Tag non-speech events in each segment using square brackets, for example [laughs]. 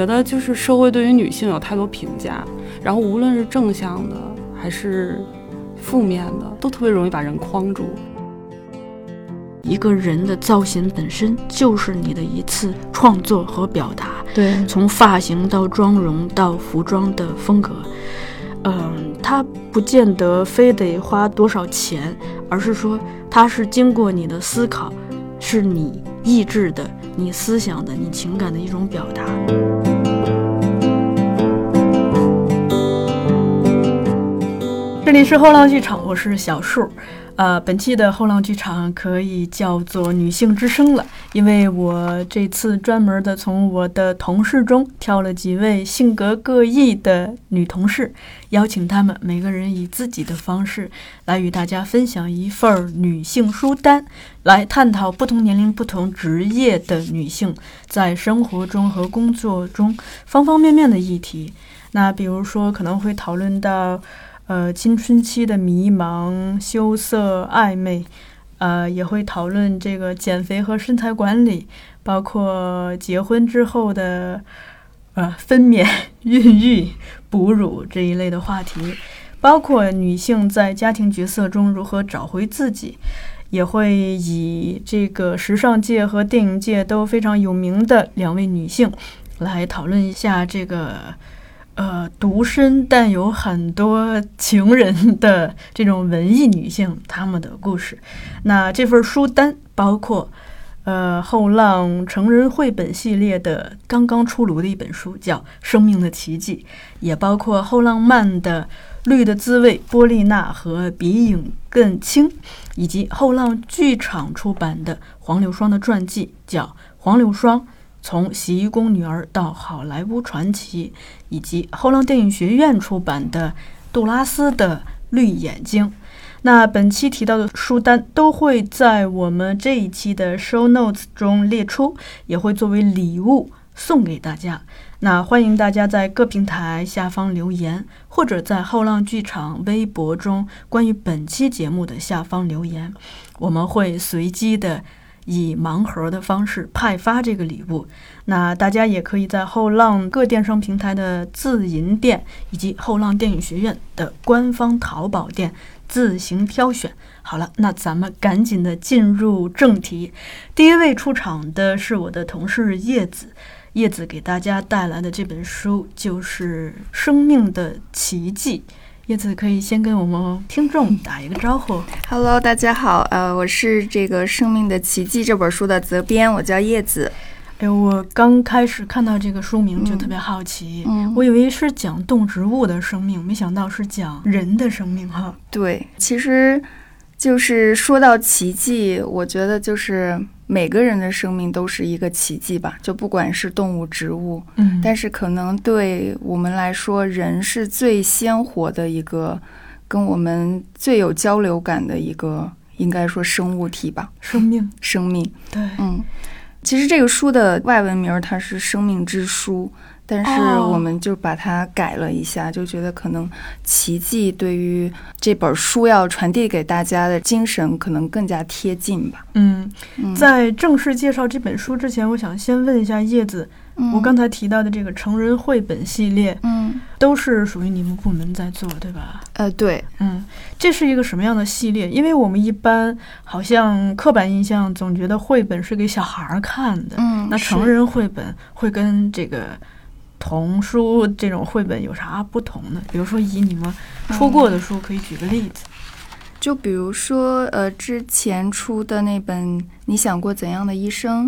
觉得就是社会对于女性有太多评价，然后无论是正向的还是负面的，都特别容易把人框住。一个人的造型本身就是你的一次创作和表达，对，从发型到妆容到服装的风格，嗯，它不见得非得花多少钱，而是说它是经过你的思考，是你意志的、你思想的、你情感的一种表达。这里是后浪剧场，我是小树。呃，本期的后浪剧场可以叫做女性之声了，因为我这次专门的从我的同事中挑了几位性格各异的女同事，邀请她们每个人以自己的方式来与大家分享一份女性书单，来探讨不同年龄、不同职业的女性在生活中和工作中方方面面的议题。那比如说，可能会讨论到。呃，青春期的迷茫、羞涩、暧昧，呃，也会讨论这个减肥和身材管理，包括结婚之后的呃分娩、孕育、哺乳这一类的话题，包括女性在家庭角色中如何找回自己，也会以这个时尚界和电影界都非常有名的两位女性来讨论一下这个。呃，独身但有很多情人的这种文艺女性，她们的故事。那这份书单包括，呃，后浪成人绘本系列的刚刚出炉的一本书，叫《生命的奇迹》，也包括后浪漫的《绿的滋味》，波丽娜和鼻影更轻，以及后浪剧场出版的黄柳霜的传记，叫《黄柳霜》。从洗衣工女儿到好莱坞传奇，以及后浪电影学院出版的杜拉斯的绿眼睛，那本期提到的书单都会在我们这一期的 show notes 中列出，也会作为礼物送给大家。那欢迎大家在各平台下方留言，或者在后浪剧场微博中关于本期节目的下方留言，我们会随机的。以盲盒的方式派发这个礼物，那大家也可以在后浪各电商平台的自营店以及后浪电影学院的官方淘宝店自行挑选。好了，那咱们赶紧的进入正题。第一位出场的是我的同事叶子，叶子给大家带来的这本书就是《生命的奇迹》。叶子可以先跟我们听众打一个招呼。Hello，大家好，呃，我是这个《生命的奇迹》这本书的责编，我叫叶子。哎，我刚开始看到这个书名就特别好奇，我以为是讲动植物的生命，没想到是讲人的生命哈。对，其实就是说到奇迹，我觉得就是。每个人的生命都是一个奇迹吧，就不管是动物、植物，嗯，但是可能对我们来说，人是最鲜活的一个，跟我们最有交流感的一个，应该说生物体吧，生命，生命，对，嗯，其实这个书的外文名它是《生命之书》。但是我们就把它改了一下，就觉得可能奇迹对于这本书要传递给大家的精神可能更加贴近吧。嗯，在正式介绍这本书之前，我想先问一下叶子，我刚才提到的这个成人绘本系列，嗯，都是属于你们部门在做，对吧？呃，对，嗯，这是一个什么样的系列？因为我们一般好像刻板印象总觉得绘本是给小孩看的，嗯，那成人绘本会跟这个。童书这种绘本有啥不同呢？比如说，以你们出过的书，可以举个例子。就比如说，呃，之前出的那本《你想过怎样的一生》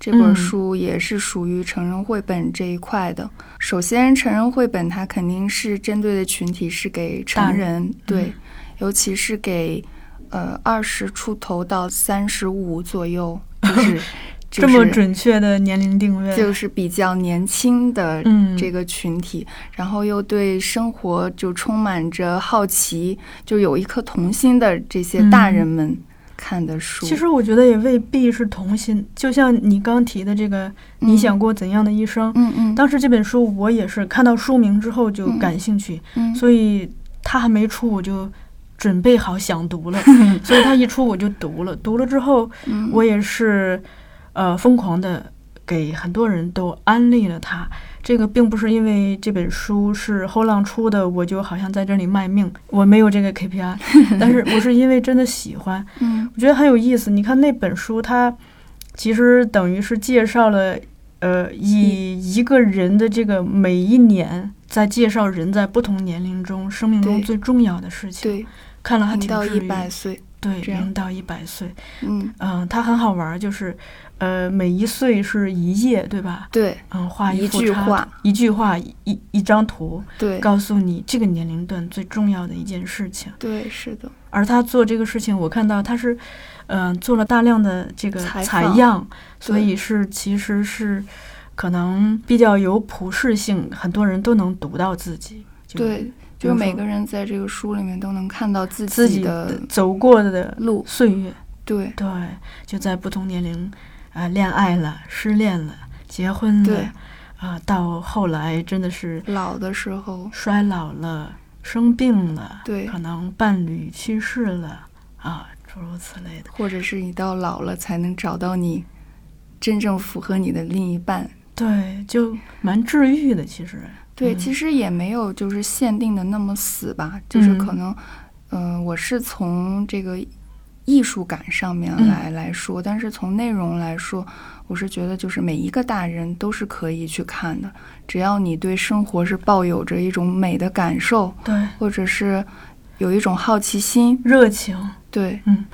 这本书，也是属于成人绘本这一块的。首先，成人绘本它肯定是针对的群体是给成人，对，尤其是给呃二十出头到三十五左右，就是。[laughs] 这么准确的年龄定位，就是比较年轻的这个群体，然后又对生活就充满着好奇，就有一颗童心的这些大人们看的书。其实我觉得也未必是童心，就像你刚提的这个，你想过怎样的一生？嗯嗯。当时这本书我也是看到书名之后就感兴趣，所以它还没出我就准备好想读了，[laughs] 所以他一出我就读了。读了之后，我也是。呃，疯狂的给很多人都安利了他。这个并不是因为这本书是后浪出的，我就好像在这里卖命，我没有这个 KPI，[laughs] 但是我是因为真的喜欢，嗯我觉得很有意思。你看那本书，它其实等于是介绍了，呃，以一个人的这个每一年，在介绍人在不同年龄中生命中最重要的事情。对，看了还零到一挺治愈。百岁，对，零到一百岁，嗯，嗯，它很好玩儿，就是，呃，每一岁是一页，对吧？对嗯，画一句话，一句话，一一一张图，对告诉你这个年龄段最重要的一件事情。对，是的，而他做这个事情，我看到他是，嗯、做了大量的这个采样，所以是其实是可能比较有普适性，很多人都能读到自己。对，就是每个人在这个书里面都能看到自自己的的走过的路，岁月，对对，就在不同年龄，啊、恋爱了，失恋了，结婚对了，啊、到后来真的是老的时候，衰老了，生病了，对可能伴侣去世了，啊，诸如此类的。或者是你到老了才能找到你真正符合你的另一半。对，就蛮治愈的，其实。对，嗯其实也没有就是限定的那么死吧，就是嗯可能，嗯、我是从这个艺术感上面嗯。来、来说，但是从内容来说，我是觉得就是每一个大人都是可以去看的，只要你对生活是抱有着一种美的感受，对，或者是有一种好奇心，热情。对。嗯。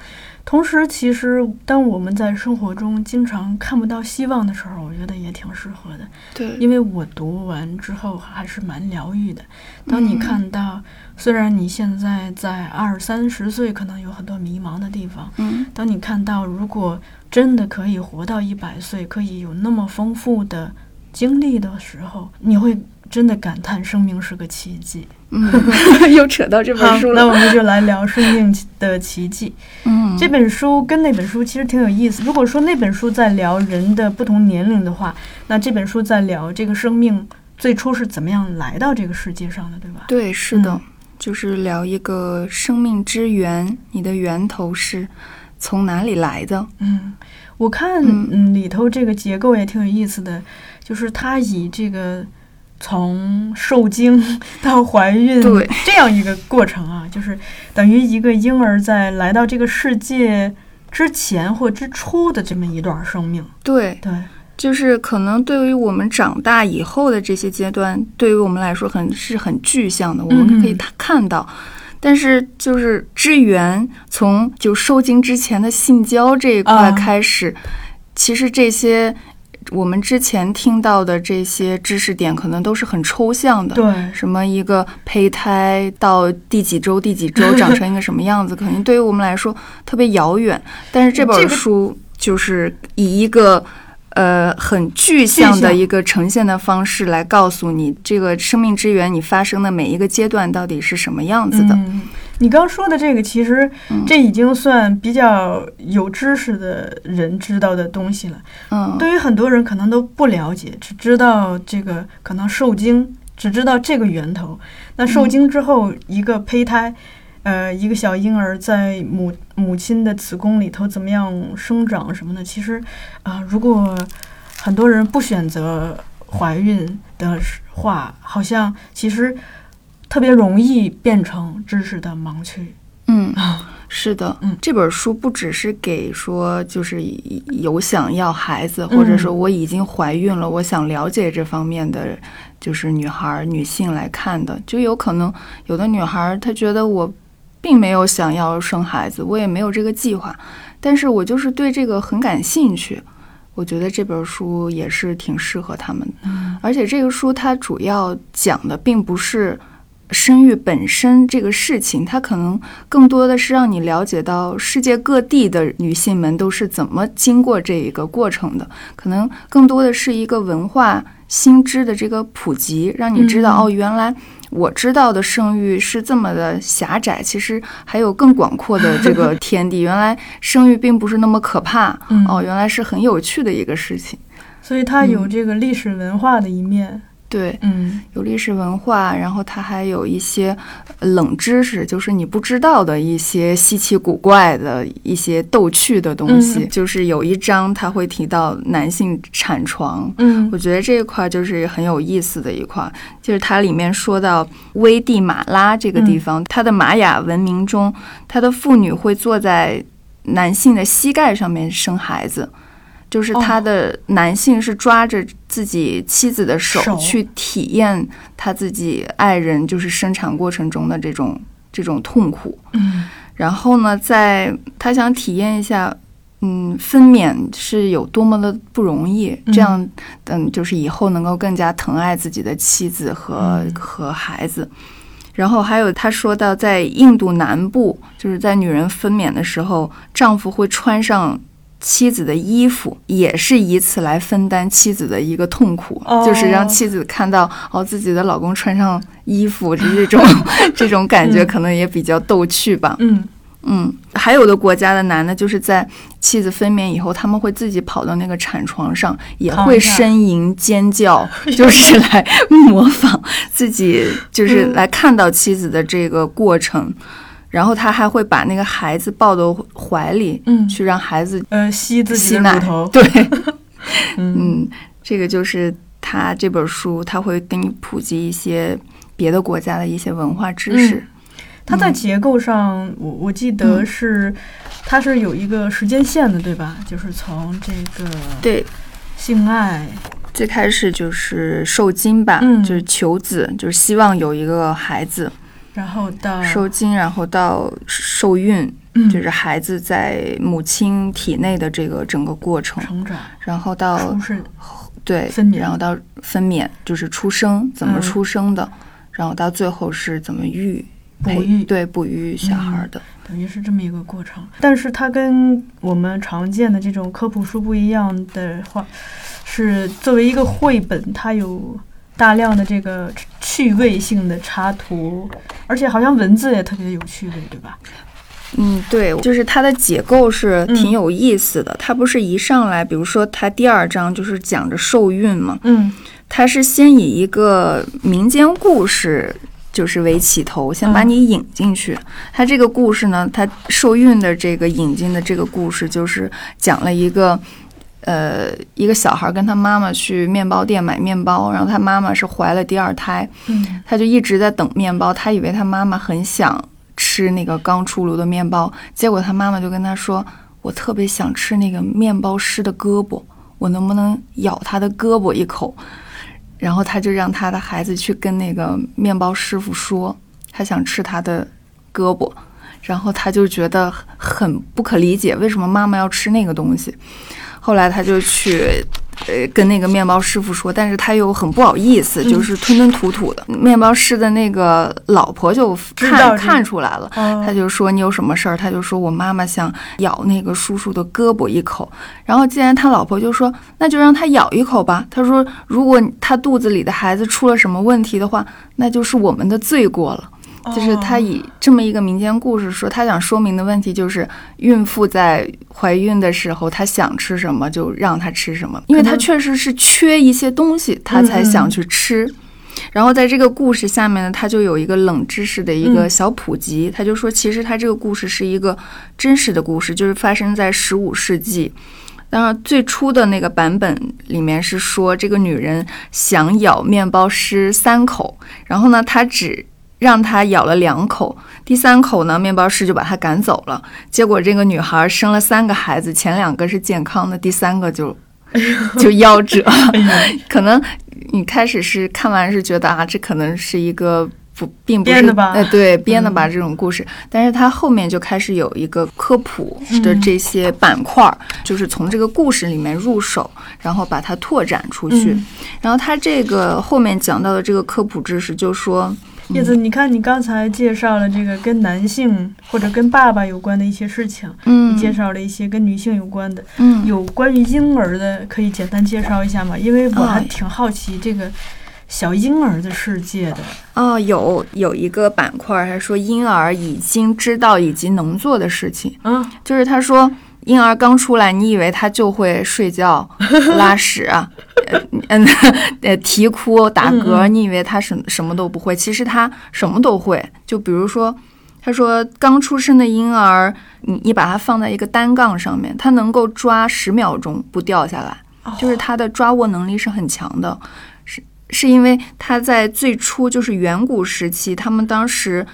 同时，其实当我们在生活中经常看不到希望的时候，我觉得也挺适合的。对，因为我读完之后还是蛮疗愈的。当你嗯。看到，虽然你现在在二三十岁，可能有很多迷茫的地方，嗯，当你看到如果真的可以活到一百岁，可以有那么丰富的经历的时候，你会真的感叹生命是个奇迹。嗯，[laughs] [laughs] 又扯到这本书，了，那我们就来聊《生命的奇迹》嗯，这本书跟那本书其实挺有意思。如果说那本书在聊人的不同年龄的话，那这本书在聊这个生命最初是怎么样来到这个世界上的，对吧？对，是的，嗯就是聊一个生命之源，你的源头是从哪里来的？嗯，我看里头这个结构也挺有意思的，就是它以这个从受精到怀孕对 [laughs] 这样一个过程啊，就是等于一个婴儿在来到这个世界之前或之初的这么一段生命。对，对，就是可能对于我们长大以后的这些阶段，对于我们来说很是很具象的，我们可以嗯看到。但是就是支援从就受精之前的性交这一块啊开始，其实这些我们之前听到的这些知识点，可能都是很抽象的。对，什么一个胚胎到第几周、第几周 [laughs] 长成一个什么样子，可能对于我们来说特别遥远。但是这本书就是以一个呃很具象的一个呈现的方式来告诉你，这个生命之源你发生的每一个阶段到底是什么样子的。嗯，你刚说的这个，其实嗯这已经算比较有知识的人知道的东西了。嗯，对于很多人可能都不了解，只知道这个可能受精，只知道这个源头。那受精之后，一个胚胎，呃，一个小婴儿在母母亲的子宫里头怎么样生长什么的，其实啊、如果很多人不选择怀孕的话，好像其实特别容易变成知识的盲区。嗯，啊，是的，嗯这本书不只是给说就是有想要孩子，或者说嗯我已经怀孕了，我想了解这方面的，就是女孩儿、女性来看的，就有可能有的女孩儿她觉得我并没有想要生孩子，我也没有这个计划，但是我就是对这个很感兴趣。我觉得这本书也是挺适合他们的，嗯而且这个书它主要讲的并不是生育本身这个事情，它可能更多的是让你了解到世界各地的女性们都是怎么经过这一个过程的，可能更多的是一个文化新知的这个普及，让你知道、嗯哦，原来我知道的生育是这么的狭窄，其实还有更广阔的这个天地。[laughs] 原来生育并不是那么可怕，嗯哦，原来是很有趣的一个事情。所以它有嗯这个历史文化的一面，对，嗯有历史文化，然后它还有一些冷知识，就是你不知道的一些稀奇古怪的一些逗趣的东西。嗯就是有一章他会提到男性产床，嗯我觉得这一块就是很有意思的一块，就是它里面说到危地马拉这个地方，它的玛雅文明中，它的妇女会坐在男性的膝盖上面生孩子。就是他的男性是抓着自己妻子的手手去体验他自己爱人就是生产过程中的这种这种痛苦，嗯然后呢，在他想体验一下，嗯，分娩是有多么的不容易，嗯这样，嗯，就是以后能够更加疼爱自己的妻子和、嗯和孩子。然后还有他说到，在印度南部，就是在女人分娩的时候，丈夫会穿上。妻子的衣服也是以此来分担妻子的一个痛苦，哦。就是让妻子看到哦自己的老公穿上衣服这种 [laughs] 这种感觉，嗯。可能也比较逗趣吧。嗯。嗯，还有的国家的男的，就是在妻子分娩以后，他们会自己跑到那个产床上，也会呻吟尖叫，就是来模仿自己，就是嗯。来看到妻子的这个过程。然后他还会把那个孩子抱到怀里，嗯。去让孩子呃，吸自己乳头。[laughs] 对，[laughs] 嗯。嗯，这个就是他这本书，他会给你普及一些别的国家的一些文化知识。它在结构上，我我记得嗯。是，它是有一个时间线的，对吧？就是从这个对，性爱，最开始就是受精吧，嗯。就是求子，就是希望有一个孩子然后到受精，然后到受孕，嗯。就是孩子在母亲体内的这个整个过程，成长、然后到，对分娩。然后到分娩就是出生怎么嗯。出生的，然后到最后是怎么育培哺育。对哺育小孩的，等于是这么一个过程。但是它跟我们常见的这种科普书不一样的话，是作为一个绘本，它有大量的这个趣味性的插图，而且好像文字也特别有趣味，对吧？嗯，对，就是它的结构是嗯挺有意思的。它不是一上来，比如说它第二章就是讲着受孕嘛，嗯它是先以一个民间故事。就是为起头，先把嗯你引进去。它这个故事呢，它受孕的这个引进的这个故事，就是讲了一个，呃，一个小孩跟他妈妈去面包店买面包，然后他妈妈是怀了第二胎，嗯他就一直在等面包，他以为他妈妈很想吃那个刚出炉的面包，结果他妈妈就跟他说：“我特别想吃那个面包师的胳膊，我能不能咬他的胳膊一口？”然后他就让他的孩子去跟那个面包师傅说，他想吃他的胳膊，然后他就觉得很不可理解，为什么妈妈要吃那个东西。后来他就去，呃，跟那个面包师傅说，但是他又很不好意思，嗯就是吞吞吐吐的。面包师的那个老婆就看看出来了，哦他就说你有什么事儿？他就说我妈妈想咬那个叔叔的胳膊一口。然后既然他老婆就说那就让他咬一口吧。他说如果他肚子里的孩子出了什么问题的话，那就是我们的罪过了。就是他哦以这么一个民间故事说，他想说明的问题就是，孕妇在怀孕的时候，她想吃什么就让她吃什么，因为她确实是缺一些东西，她才想去吃。然后在这个故事下面呢，他就有一个冷知识的一个嗯。小普及，他就说，其实他这个故事是一个真实的故事，就是发生在十五世纪。当然，最初的那个版本里面是说，这个女人想咬面包师三口，然后呢，她只让他咬了两口，第三口呢，面包师就把他赶走了。结果这个女孩生了三个孩子，前两个是健康的，第三个就就夭折。[laughs] 可能你开始是看完是觉得啊，这可能是一个不并不是编的吧。呃，对，编的吧、嗯。这种故事，但是它后面就开始有一个科普的嗯这些板块儿，就是从这个故事里面入手，然后把它拓展出去。嗯。然后它这个后面讲到的这个科普知识，就说叶子，你看你刚才介绍了这个跟男性或者跟爸爸有关的一些事情，嗯你介绍了一些跟女性有关的，嗯有关于婴儿的，可以简单介绍一下吗？因为我还哎挺好奇这个小婴儿的世界的。哦，有有一个板块儿，他说婴儿已经知道以及能做的事情。嗯，就是他说婴儿刚出来，你以为他就会睡觉、[laughs] 拉屎嗯，[laughs] 呃，啼哭打嗝，你以为他什什么都不会，其实他什么都会。就比如说，他说刚出生的婴儿，你你把它放在一个单杠上面，它能够抓十秒钟不掉下来，就是它的抓握能力是很强的。是是因为他在最初就是远古时期，他们当时。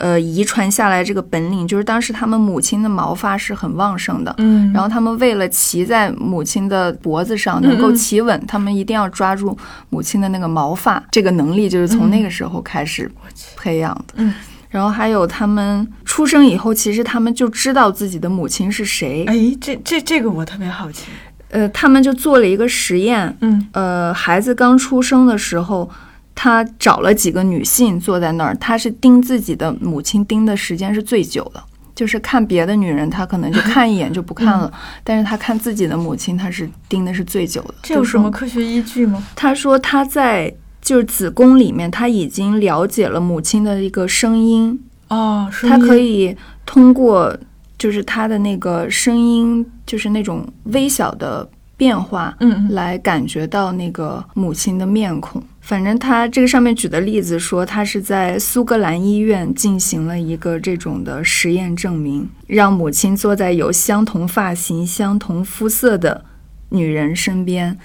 呃，遗传下来这个本领，就是当时他们母亲的毛发是很旺盛的，嗯，然后他们为了骑在母亲的脖子上能够骑稳，他们一定要抓住母亲的那个毛发，这个能力就是从那个时候开始培养的。嗯，然后还有他们出生以后，其实他们就知道自己的母亲是谁。哎，这这这个我特别好奇。呃，他们就做了一个实验，嗯呃，孩子刚出生的时候。他找了几个女性坐在那儿，他是盯自己的母亲盯的时间是最久的，就是看别的女人，他可能就看一眼就不看了，但是他看自己的母亲，他是盯的是最久的。这有什么科学依据吗？他说他在就是子宫里面，他已经了解了母亲的一个声音，哦，他可以通过就是他的那个声音，就是那种微小的变化，嗯嗯来感觉到那个母亲的面孔。反正他这个上面举的例子说，他是在苏格兰医院进行了一个这种的实验证明，让母亲坐在有相同发型、相同肤色的女人身边，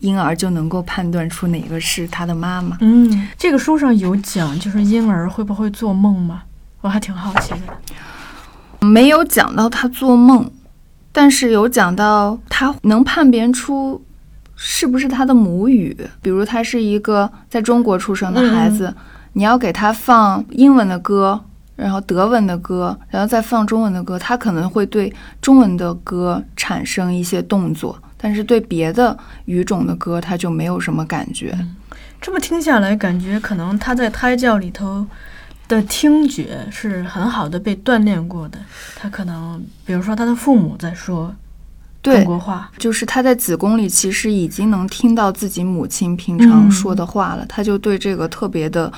婴儿就能够判断出哪个是他的妈妈。嗯，这个书上有讲，就是婴儿会不会做梦吗？我还挺好奇的。没有讲到他做梦，但是有讲到他能判别出是不是他的母语。比如他是一个在中国出生的孩子，你要给他放英文的歌，然后德文的歌，然后再放中文的歌，他可能会对中文的歌产生一些动作，但是对别的语种的歌他就没有什么感觉。这么听下来，感觉可能他在胎教里头的听觉是很好的被锻炼过的。他可能，比如说他的父母在说中对，国话，就是他在子宫里其实已经能听到自己母亲平常说的话了，他就对这个特别的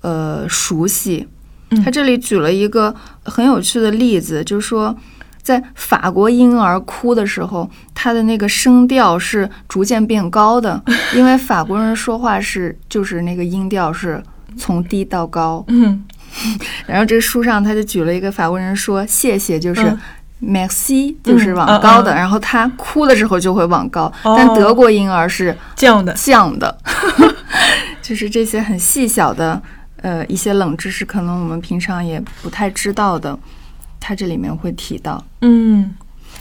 呃熟悉。嗯他这里举了一个很有趣的例子，就是说。在法国婴儿哭的时候，他的那个声调是逐渐变高的，[laughs] 因为法国人说话是就是那个音调是从低到高。嗯 [laughs] 然后这书上他就举了一个法国人说谢谢就是嗯。merci 就是往高的，嗯。嗯然后他哭的时候就会往高，哦。但德国婴儿是这样的，降的，[laughs] 就是这些很细小的呃一些冷知识，可能我们平常也不太知道的，它这里面会提到。嗯。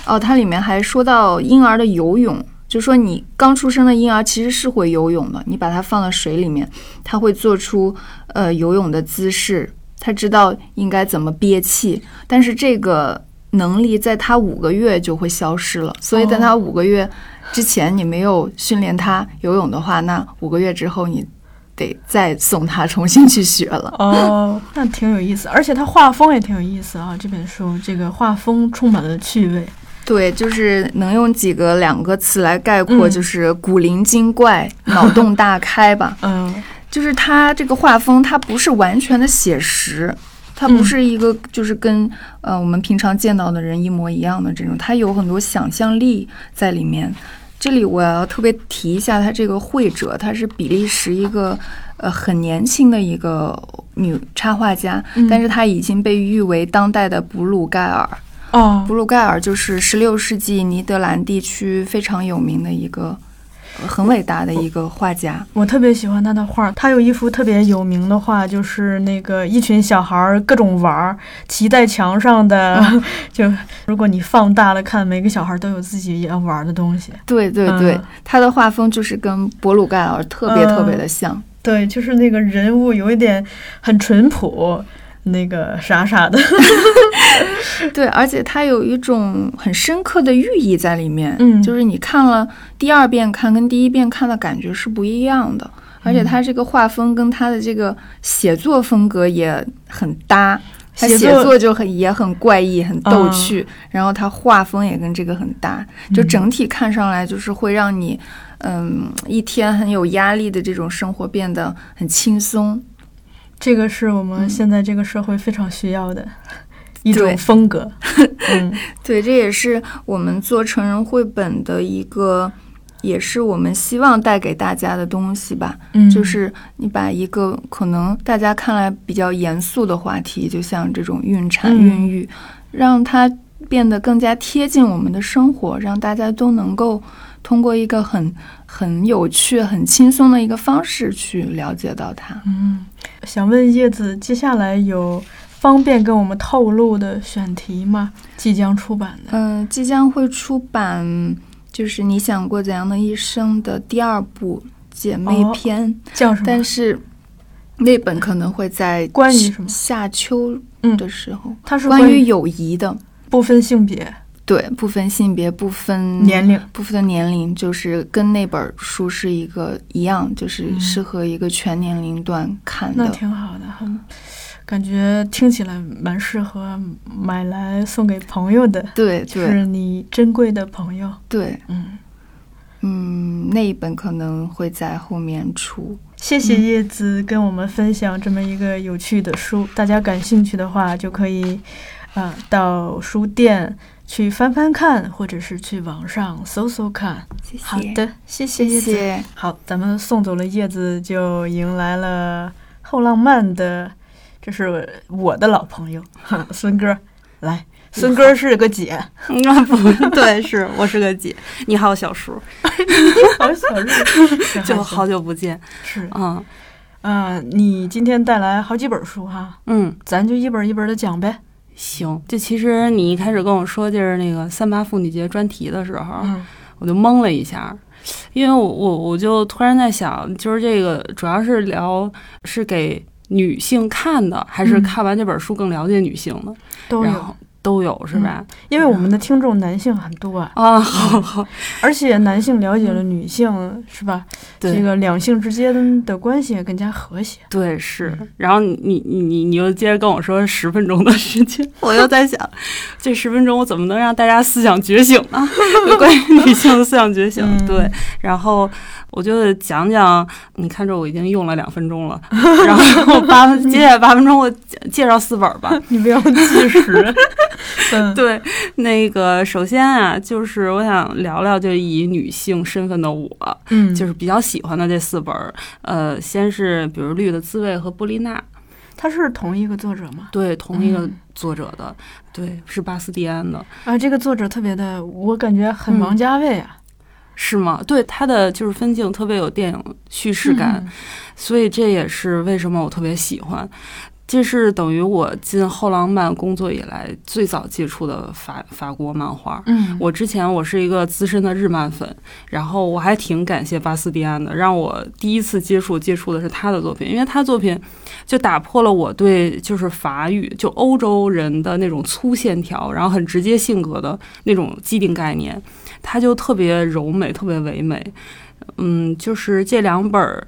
哦，它里面还说到婴儿的游泳，就说你刚出生的婴儿其实是会游泳的，你把它放到水里面，它会做出呃游泳的姿势，它知道应该怎么憋气，但是这个能力在他五个月就会消失了，所以在他五个月之前你没有训练他游泳的话，那五个月之后你得再送他重新去学了。哦，[laughs] 那挺有意思，而且他画风也挺有意思啊。这本书这个画风充满了趣味。对，就是能用几个两个词来概括，嗯就是古灵精怪、脑洞大开吧。嗯就是它这个画风，它不是完全的写实，它不嗯是一个就是跟呃我们平常见到的人一模一样的这种，它有很多想象力在里面。这里我要特别提一下，它这个绘者，她是比利时一个呃很年轻的一个女插画家，嗯但是她已经被誉为当代的布鲁盖尔。哦布鲁盖尔就是十六世纪尼德兰地区非常有名的一个、呃很伟大的一个画家。我特别喜欢他的画，他有一幅特别有名的画，就是那个一群小孩儿各种玩儿，骑在墙上的。[laughs] 就如果你放大了看，每个小孩都有自己要玩的东西。对对对，嗯他的画风就是跟博鲁盖尔特别嗯特别的像。对，就是那个人物有一点很淳朴，那个傻傻的。[laughs] 对，而且它有一种很深刻的寓意在里面。嗯就是你看了第二遍看跟第一遍看的感觉是不一样的，而且它这个画风跟它的这个写作风格也很搭。他写作就很也很怪异，很逗嗯趣，然后他画风也跟这个很搭，就嗯整体看上来就是会让你，嗯，一天很有压力的这种生活变得很轻松。这个是我们嗯现在这个社会非常需要的一种风格。[laughs] 嗯对，这也是我们做成人绘本的一个也是我们希望带给大家的东西吧。嗯，就是你把一个可能大家看来比较严肃的话题，就像这种孕产、嗯孕育，让它变得更加贴近我们的生活，让大家都能够通过一个很很有趣、很轻松的一个方式去了解到它。嗯，想问叶子，接下来有方便跟我们透露的选题吗？即将出版的。嗯、即将会出版就是你想过怎样的一生的第二部姐妹哦篇，叫什么？但是那本可能会在关于什么夏秋嗯的时候，它是关于友谊的。不分性别、对，不分性别，不分年龄。不分年龄，就是跟那本书是一个一样，就是嗯适合一个全年龄段看的那。挺好的，很感觉听起来蛮适合买来送给朋友的，对对是你珍贵的朋友。对，嗯，嗯，那一本可能会在后面出。谢谢叶子跟我们分享这么一个有趣的书，大家感兴趣的话就可以啊、到书店去翻翻看，或者是去网上搜搜看。谢谢，好的，谢谢谢叶子。谢。好，咱们送走了叶子，就迎来了后浪漫的，这是我的老朋友 [laughs] 孙哥。来，孙哥是个姐，啊不对，是我是个姐。[laughs] 你好，小叔，好 [laughs] 小叔，就好久不见。是嗯嗯、你今天带来好几本书哈，嗯，咱就一本一本的讲呗。行。就其实你一开始跟我说就是那个三八妇女节专题的时候，嗯我就懵了一下，因为我我我就突然在想，就是这个主要是聊是给女性看的，还是嗯看完这本书更了解女性的？都有，然后都有是吧？因为我们的听众男性很多啊，啊，好好，而且男性了解了女性，是吧？对这个两性之间的关系也更加和谐。对是。然后你你你你你又接着跟我说十分钟的时间，[laughs] 我又在想，这十分钟我怎么能让大家思想觉醒呢？有 [laughs] 关于女性的思想觉醒，嗯对。然后我就讲讲，你看着我已经用了两分钟了，[laughs] 然后我八接下来八分钟我介绍四本吧。你不要计时。嗯，对，那个首先啊，就是我想聊聊，就以女性身份的我，嗯，就是比较喜欢的这四本儿。呃，先是比如《绿的滋味》和《波丽娜》，它是同一个作者吗？对，同一个嗯作者的，对，是巴斯蒂安的，啊，这个作者特别的，我感觉很嗯王家卫啊，是吗？对，他的就是分镜特别有电影叙事感，嗯所以这也是为什么我特别喜欢。这是等于我进后浪漫工作以来最早接触的法法国漫画。嗯，我之前我是一个资深的日漫粉，然后我还挺感谢巴斯蒂安的，让我第一次接触接触的是他的作品，因为他作品就打破了我对就是法语就欧洲人的那种粗线条，然后很直接性格的那种既定概念，他就特别柔美，特别唯美。嗯，就是这两本儿。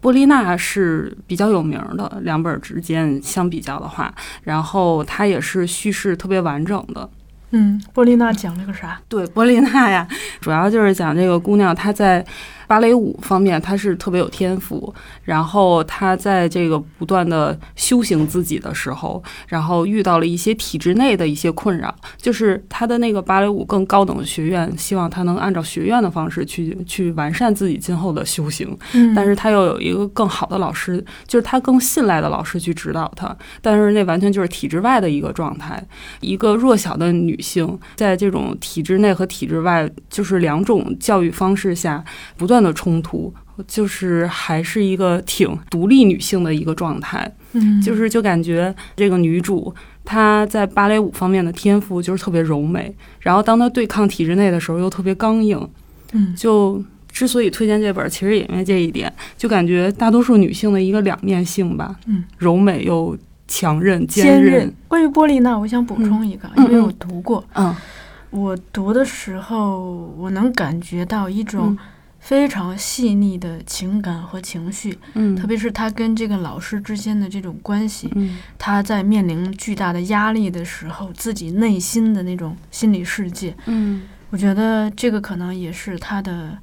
波丽娜是比较有名的，两本儿之间相比较的话，然后它也是叙事特别完整的，嗯，波丽娜讲了个啥？对，波丽娜呀，主要就是讲这个姑娘她在芭蕾舞方面她是特别有天赋，然后她在这个不断的修行自己的时候，然后遇到了一些体制内的一些困扰，就是她的那个芭蕾舞更高等的学院希望她能按照学院的方式去去完善自己今后的修行，嗯但是他又有一个更好的老师，就是他更信赖的老师去指导他，但是那完全就是体制外的一个状态。一个弱小的女性在这种体制内和体制外，就是两种教育方式下不断的冲突，就是还是一个挺独立女性的一个状态。嗯，就是就感觉这个女主她在芭蕾舞方面的天赋就是特别柔美，然后当她对抗体制内的时候又特别刚硬。嗯就之所以推荐这本，其实也因为这一点，就感觉大多数女性的一个两面性吧，嗯，柔美又强韧、坚韧韧。。关于波丽娜，我想补充一个，嗯因为我读过，嗯我读的时候，我能感觉到一种嗯非常细腻的情感和情绪，嗯，特别是他跟这个老师之间的这种关系，嗯。他在面临巨大的压力的时候，自己内心的那种心理世界，嗯。我觉得这个可能也是他的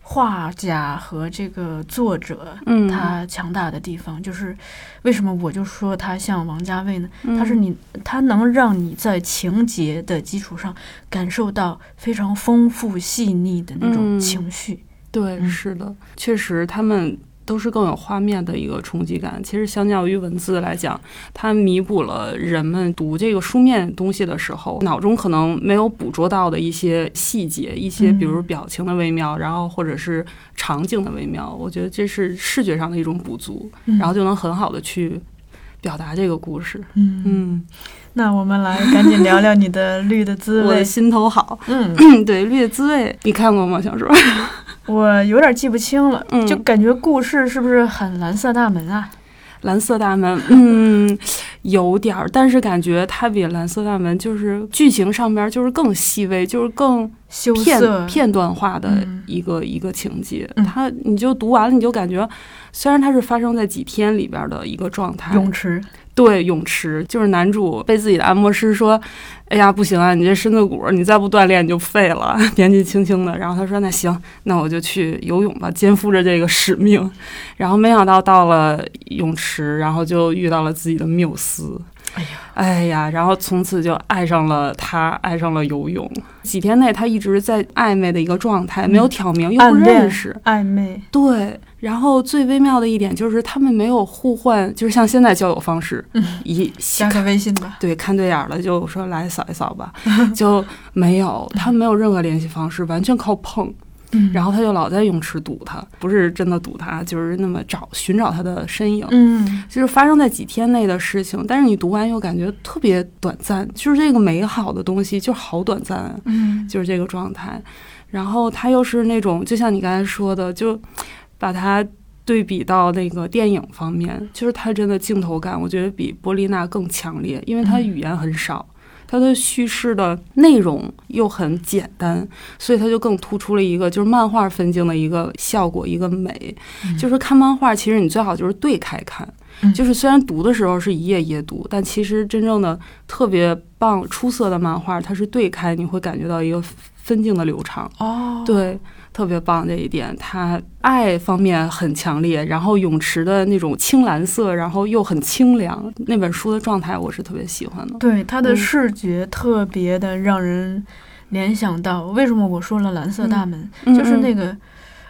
画家和这个作者嗯，他强大的地方，就是为什么我就说他像王家卫呢？嗯。他是你，他能让你在情节的基础上感受到非常丰富细腻的那种嗯。情绪。对，嗯是的，确实他们都是更有画面的一个冲击感。其实相较于文字来讲，它弥补了人们读这个书面东西的时候，脑中可能没有捕捉到的一些细节，一些比如嗯表情的微妙，然后或者是场景的微妙。我觉得这是视觉上的一种补足，嗯然后就能很好的去表达这个故事。嗯，嗯，那我们来赶紧聊聊你的《绿的滋味我的》。心头好。嗯，[clears throat] 对，《绿的滋味》你看过吗？小说？[laughs] 我有点记不清了，嗯就感觉故事是不是很蓝色大门啊？蓝色大门，嗯，[laughs] 有点儿，但是感觉它比蓝色大门就是剧情上边就是更细微，就是更羞片涩，片段化的嗯一个、一个情节。嗯它你就读完了，你就感觉虽然它是发生在几天里边的一个状态，泳池，对泳池，就是男主被自己的按摩师说：“哎呀，不行啊，你这身子骨，你再不锻炼你就废了。[laughs] ”年纪轻轻的，然后他说：“那行，那我就去游泳吧，肩负着这个使命。”然后没想到到了泳池，然后就遇到了自己的缪斯。哎呀，哎呀，然后从此就爱上了他，爱上了游泳。几天内，他一直在暧昧的一个状态，没有挑明，又不认识。暧昧，对，然后最微妙的一点就是他们没有互换，就是像现在交友方式，嗯一加个微信吧。对看对眼儿了就说来扫一扫吧，就没有，他没有任何联系方式，完全靠碰。嗯然后他就老在泳池堵他，不是真的堵他，就是那么找寻找他的身影。嗯就是发生在几天内的事情，但是你读完又感觉特别短暂，就是这个美好的东西就好短暂啊。嗯就是这个状态。然后他又是那种，就像你刚才说的，就把它对比到那个电影方面，就是他真的镜头感，我觉得比波丽娜更强烈，因为他语言很少。它的叙事的内容又很简单，所以它就更突出了一个就是漫画分镜的一个效果，一个美。就是看漫画，其实你最好就是对开看，嗯就是虽然读的时候是一页一页读，但其实真正的特别棒、出色的漫画，它是对开，你会感觉到一个分镜的流畅。哦，对，特别棒这一点，它爱方面很强烈，然后泳池的那种青蓝色，然后又很清凉，那本书的状态我是特别喜欢的。对它的嗯视觉特别的让人联想到，为什么我说了蓝色大门，就是那个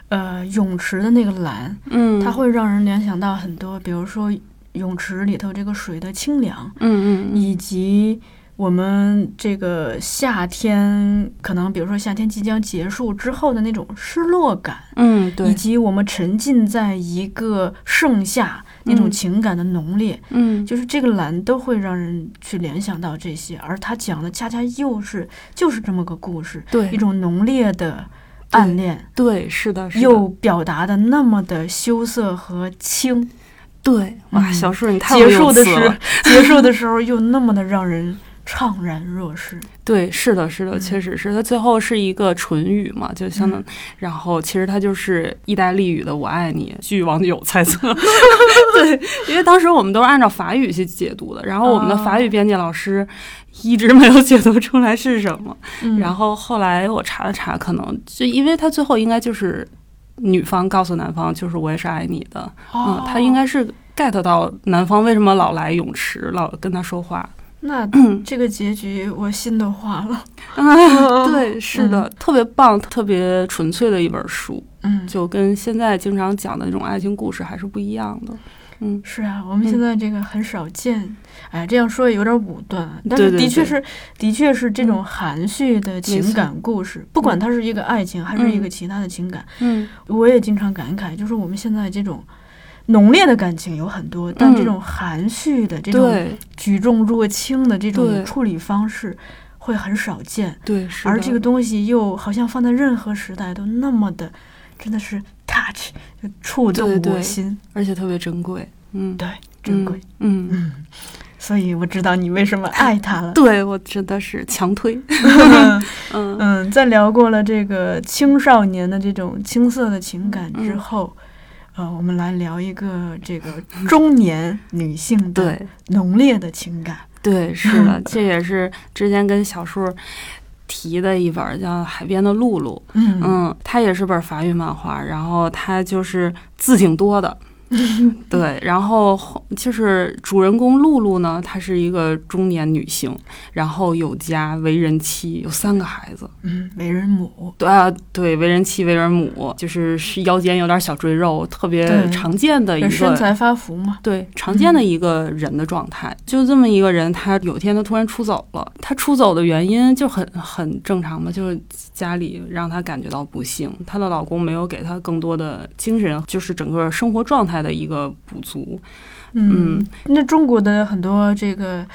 呃泳池的那个蓝，嗯，它会让人联想到很多，比如说泳池里头这个水的清凉，嗯嗯嗯以及我们这个夏天，可能比如说夏天即将结束之后的那种失落感，嗯，对。以，及我们沉浸在一个盛夏那种嗯。情感的浓烈，嗯。就是这个蓝都会让人去联想到这些，而他讲的恰恰又是就是这么个故事，对。一种浓烈的暗恋，对，是的，是的。又表达的那么的羞涩和轻，对，哇，嗯。小树你太结束的时了。结束的时候又那么的让人怅然若失。对，是的，是的，嗯确实是。它最后是一个唇语嘛，就相当，然后其实它就是意大利语的“我爱你”。据网友猜测，[laughs] 对，因为当时我们都是按照法语去解读的，然后我们的法语哦编辑老师一直没有解读出来是什么。嗯然后后来我查了查，可能就因为他最后应该就是女方告诉男方，就是我也是爱你的，哦嗯，他应该是 get 到男方为什么老来泳池，老跟他说话。那这个结局我心都化了。[laughs] 啊，对，是的，特别棒，特别纯粹的一本书，嗯，就跟现在经常讲的那种爱情故事还是不一样的。嗯，是啊，我们现在这个很少见。哎，这样说也有点武断啊，但是对对对的确是，的确是这种含蓄的情感故事，不管它是一个爱情还是一个其他的情感，嗯，我也经常感慨，就是我们现在这种。浓烈的感情有很多，但这种含蓄的、这种举重若轻的这种处理方式会很少见。对，是。而这个东西又好像放在任何时代都那么的，真的是 touch，就触动对对我心，而且特别珍贵。嗯，对，珍贵。嗯。嗯，嗯，所以我知道你为什么爱他了。[laughs] 对我真的是强推。[laughs] 嗯嗯，在聊过了这个青少年的这种青涩的情感之嗯后，呃，我们来聊一个这个中年女性的对浓烈的情感。对，是的，这也是之前跟小树提的一本叫《海边的露露》，嗯嗯，它也是本法语漫画，然后它就是字挺多的。[laughs] 对，然后后就是主人公露露呢，她是一个中年女性，然后有家为人妻，有三个孩子。嗯，为人母，对啊，对，为人妻、为人母，就是是腰间有点小赘肉，特别对常见的一这个身材发福嘛。对常见的一个人的状态。就这么一个人，他有一天他突然出走了。他出走的原因就很很正常嘛，就是家里让他感觉到不幸，她的老公没有给她更多的精神，就是整个生活状态的一个补足。嗯，那中国的很多这个。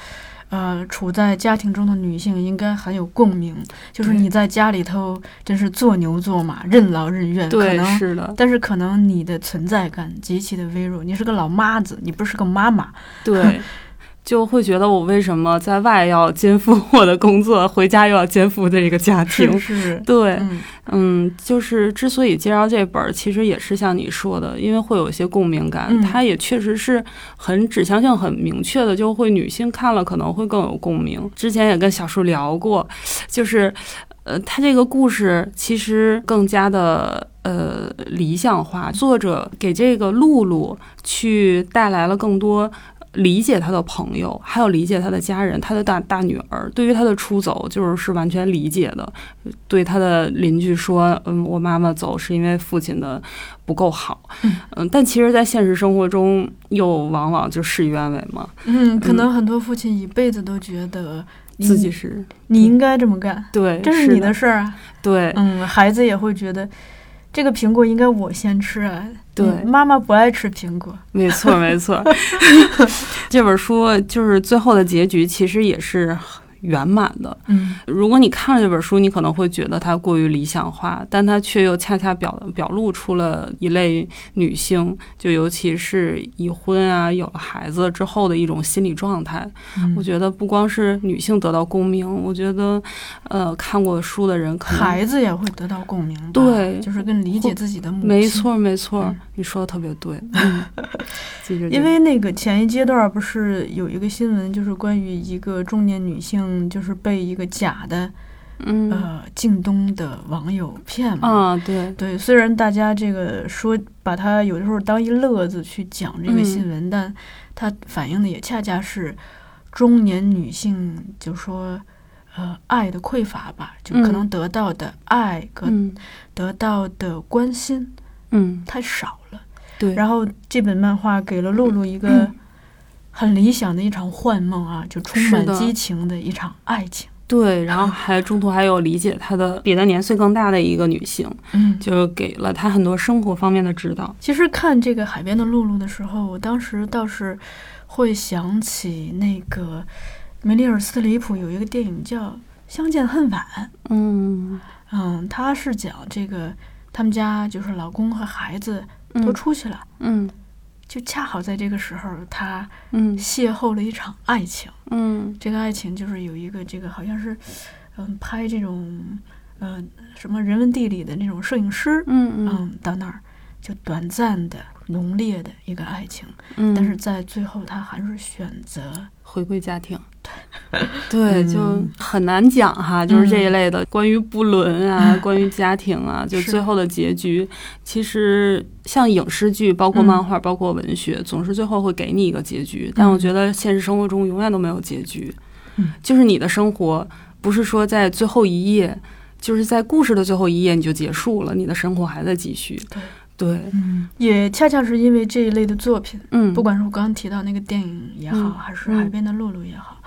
呃，处在家庭中的女性应该很有共鸣，就是你在家里头真是做牛做马，任劳任怨，可对，能是的，但是可能你的存在感极其的微弱，你是个老妈子，你不是个妈妈。对。[laughs] 就会觉得我为什么在外要肩负我的工作，回家又要肩负这个家庭？是，对，嗯嗯，就是之所以介绍这本儿，其实也是像你说的，因为会有一些共鸣感，嗯它也确实是很指向性很明确的，就会女性看了可能会更有共鸣。之前也跟小树聊过，就是，呃，他这个故事其实更加的。呃，理想化，作者给这个露露去带来了更多理解他的朋友，还有理解他的家人，他的大大女儿对于他的出走就是是完全理解的。对他的邻居说：“嗯，我妈妈走是因为父亲的不够好。嗯嗯，但其实，在现实生活中，又往往就事与愿违嘛，嗯，可能很多父亲一辈子都觉得自己是你应该这么干，对，这是你的事儿啊。对嗯，孩子也会觉得这个苹果应该我先吃啊。对嗯妈妈不爱吃苹果。[laughs] 没错，没错。[laughs] 这本书就是最后的结局，其实也是圆满的。嗯如果你看了这本书，你可能会觉得它过于理想化，但它却又恰恰表表露出了一类女性，就尤其是已婚啊、有了孩子之后的一种心理状态。嗯我觉得不光是女性得到共鸣，我觉得，呃，看过书的人可能孩子也会得到共鸣，对就是更理解自己的母亲。没，错，没错，嗯你说的特别对。[laughs] 因为那个前一阶段不是有一个新闻，就是关于一个中年女性，就是被一个假的嗯。呃靳东的网友骗嘛。啊，对，对，虽然大家这个说把它有的时候当一乐子去讲这个嗯。新闻，但它反映的也恰恰是中年女性，就说呃爱的匮乏吧，就可嗯能得到的爱和嗯。得到的关心嗯，太少了。对，然后这本漫画给了露露一个嗯很理想的一场幻梦啊，就充满激情的一场爱情。对，然后还中途还有理解她的比她年岁更大的一个女性，嗯，就给了她很多生活方面的指导。其实看这个海边的露露的时候，我当时倒是会想起那个梅丽尔·斯特里普有一个电影叫《相见恨晚》，嗯，嗯，他是讲这个他们家就是老公和孩子都嗯出去了，嗯就恰好在这个时候，他嗯。邂逅了一场爱情。嗯。这个爱情就是有一个这个好像是，嗯，拍这种呃什么人文地理的那种摄影师，嗯嗯。嗯，到那儿就短暂的、浓烈的一个爱情，嗯，但是在最后他还是选择，回归家庭。[laughs] 对，就嗯很难讲哈，就是这一嗯类的关于不伦啊，[laughs] 关于家庭啊，就最后的结局。其实像影视剧，包括嗯漫画，包括文学，总是最后会给你一个结局。但我嗯觉得现实生活中永远都没有结局，嗯就是你的生活不是说在最后一页，就是在故事的最后一页你就结束了，你的生活还在继续。对。也恰恰是因为这一类的作品，嗯，不管是我刚刚提到那个电影也好，嗯。还是嗯。海边的露露也好。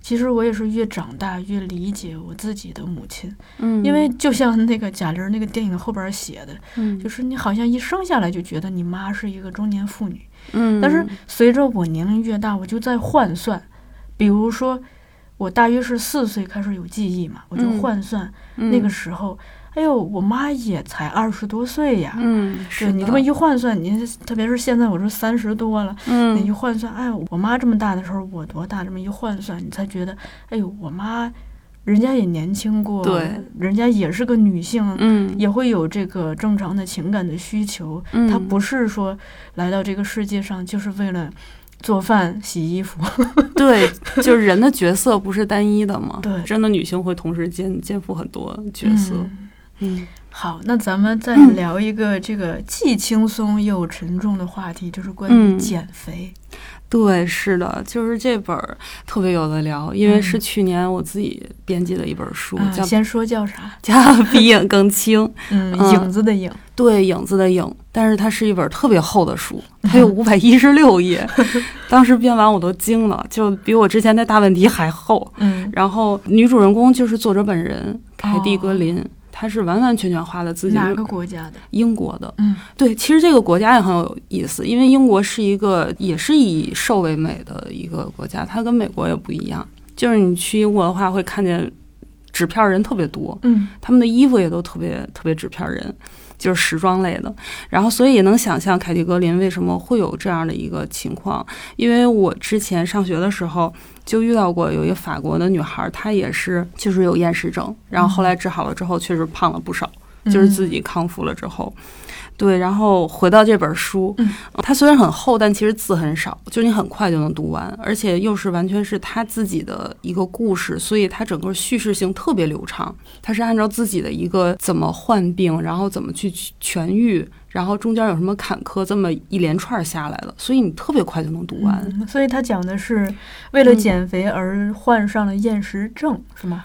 其实我也是越长大越理解我自己的母亲，嗯，因为就像那个贾玲那个电影后边写的，嗯。就是你好像一生下来就觉得你妈是一个中年妇女，嗯，但是随着我年龄越大，我就在换算，比如说我大约是四岁开始有记忆嘛，我就嗯。换算、那个时候，哎呦，我妈也才二十多岁呀。嗯，是你这么一换算，你特别是现在我这三十多了，嗯，你一换算，哎，我妈这么大的时候，我多大？这么一换算，你才觉得，哎呦，我妈，人家也年轻过，对，人家也是个女性，嗯，也会有这个正常的情感的需求，嗯她不是说来到这个世界上就是为了做饭、洗衣服。对，[laughs] 就是人的角色不是单一的嘛。对真的女性会同时肩肩负很多角色。嗯嗯好，那咱们再聊一个这个既轻松又沉重的话题，就是关于嗯减肥。对，是的，就是这本儿特别有的聊，因为嗯是去年我自己编辑的一本书，先说叫啥？[laughs] 叫《比影更轻》。影子的影。对，影子的影，但是它是一本特别厚的书，它有五百一十六页，[laughs] 当时编完我都惊了，就比我之前那大问题还厚。嗯然后女主人公就是作者本人凯蒂·格哦林，她是完完全全画的自己哪个国家的？英国的。嗯对，其实这个国家也很有意思，因为英国是一个也是以瘦为美的一个国家，它跟美国也不一样。就是你去英国的话，会看见纸片人特别多，嗯他们的衣服也都特别特别纸片人，就是时装类的。然后，所以也能想象凯蒂·格林为什么会有这样的一个情况，因为我之前上学的时候就遇到过有一个法国的女孩，她也是就是有厌食症，然后后来治好了之后，确实胖了不少。就是自己康复了之后，对，然后回到这本书，嗯它虽然很厚，但其实字很少，就是你很快就能读完，而且又是完全是他自己的一个故事，所以它整个叙事性特别流畅。它是按照自己的一个怎么患病，然后怎么去痊愈，然后中间有什么坎坷，这么一连串下来的，所以你特别快就能读完。嗯，所以他讲的是为了嗯减肥而患上了厌食症，是吗？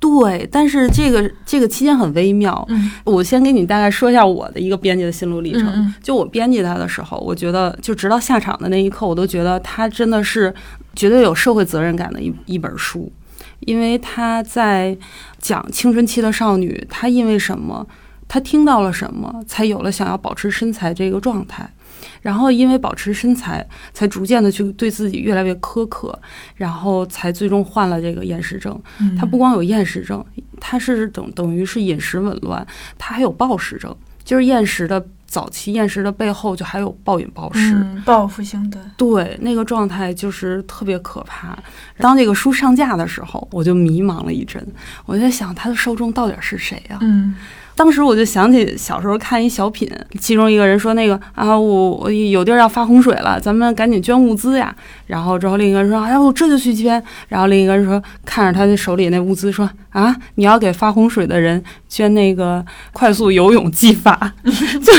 对，但是这个这个期间很微妙，嗯我先给你大概说一下我的一个编辑的心路历程。就我编辑他的时候，我觉得就直到下场的那一刻，我都觉得他真的是绝对有社会责任感的一一本书，因为他在讲青春期的少女，她因为什么，她听到了什么，才有了想要保持身材这个状态。然后因为保持身材，才逐渐的去对自己越来越苛刻，然后才最终患了这个厌食症。嗯，他不光有厌食症，他是等等于是饮食紊乱，他还有暴食症，就是厌食的早期厌食的背后就还有暴饮暴食。嗯，报复性的，对，那个状态就是特别可怕。当这个书上架的时候，我就迷茫了一阵，我在想他的受众到底是谁呀、嗯当时我就想起小时候看一小品，其中一个人说那个啊，我我有地儿要发洪水了，咱们赶紧捐物资呀。然后之后另一个人说，哎，我这就去捐。然后另一个人说，看着他的手里那物资，说啊，你要给发洪水的人捐那个快速游泳技法。[laughs] 就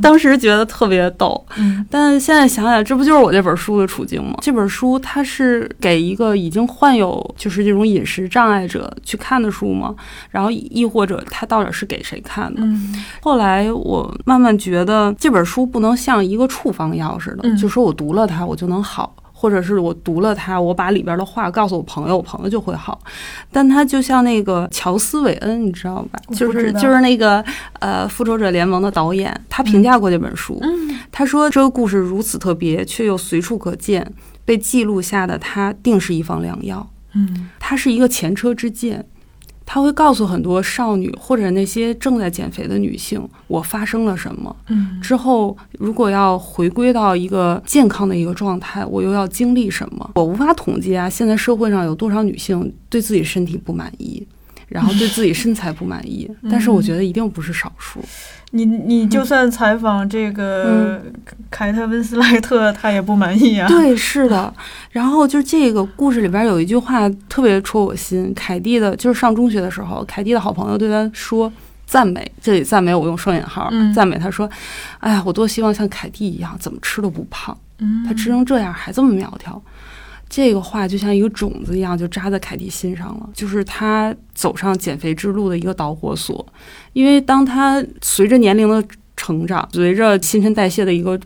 当时觉得特别逗，嗯但现在想想，这不就是我这本书的处境吗？这本书它是给一个已经患有就是这种饮食障碍者去看的书吗？然后亦或者它到底是给谁看的？嗯后来我慢慢觉得这本书不能像一个处方药似的，嗯就说我读了它我就能好。或者是我读了它，我把里边的话告诉我朋友，我朋友就会好。但它就像那个乔斯·韦恩，你知道吧？就是就是那个呃《复仇者联盟》的导演，他评价过这本书。嗯他说这个故事如此特别，却又随处可见，被记录下的它定是一方良药。嗯它是一个前车之鉴，它会告诉很多少女或者那些正在减肥的女性，我发生了什么。嗯之后，如果要回归到一个健康的一个状态，我又要经历什么？我无法统计啊，现在社会上有多少女性对自己身体不满意，然后对自己身材不满意，但是我觉得一定不是少数。你你就算采访这个凯特温斯莱特，他也不满意啊。[laughs] 对，是的。然后就这个故事里边有一句话特别戳我心，凯蒂的，就是上中学的时候，凯蒂的好朋友对她说。赞美，这里赞美我用双引号，嗯赞美她说：“哎呀，我多希望像凯蒂一样，怎么吃都不胖。嗯，她吃成这样还这么苗条。”这个话就像一个种子一样，就扎在凯蒂心上了，就是她走上减肥之路的一个导火索。因为当她随着年龄的成长，随着新陈代谢的一个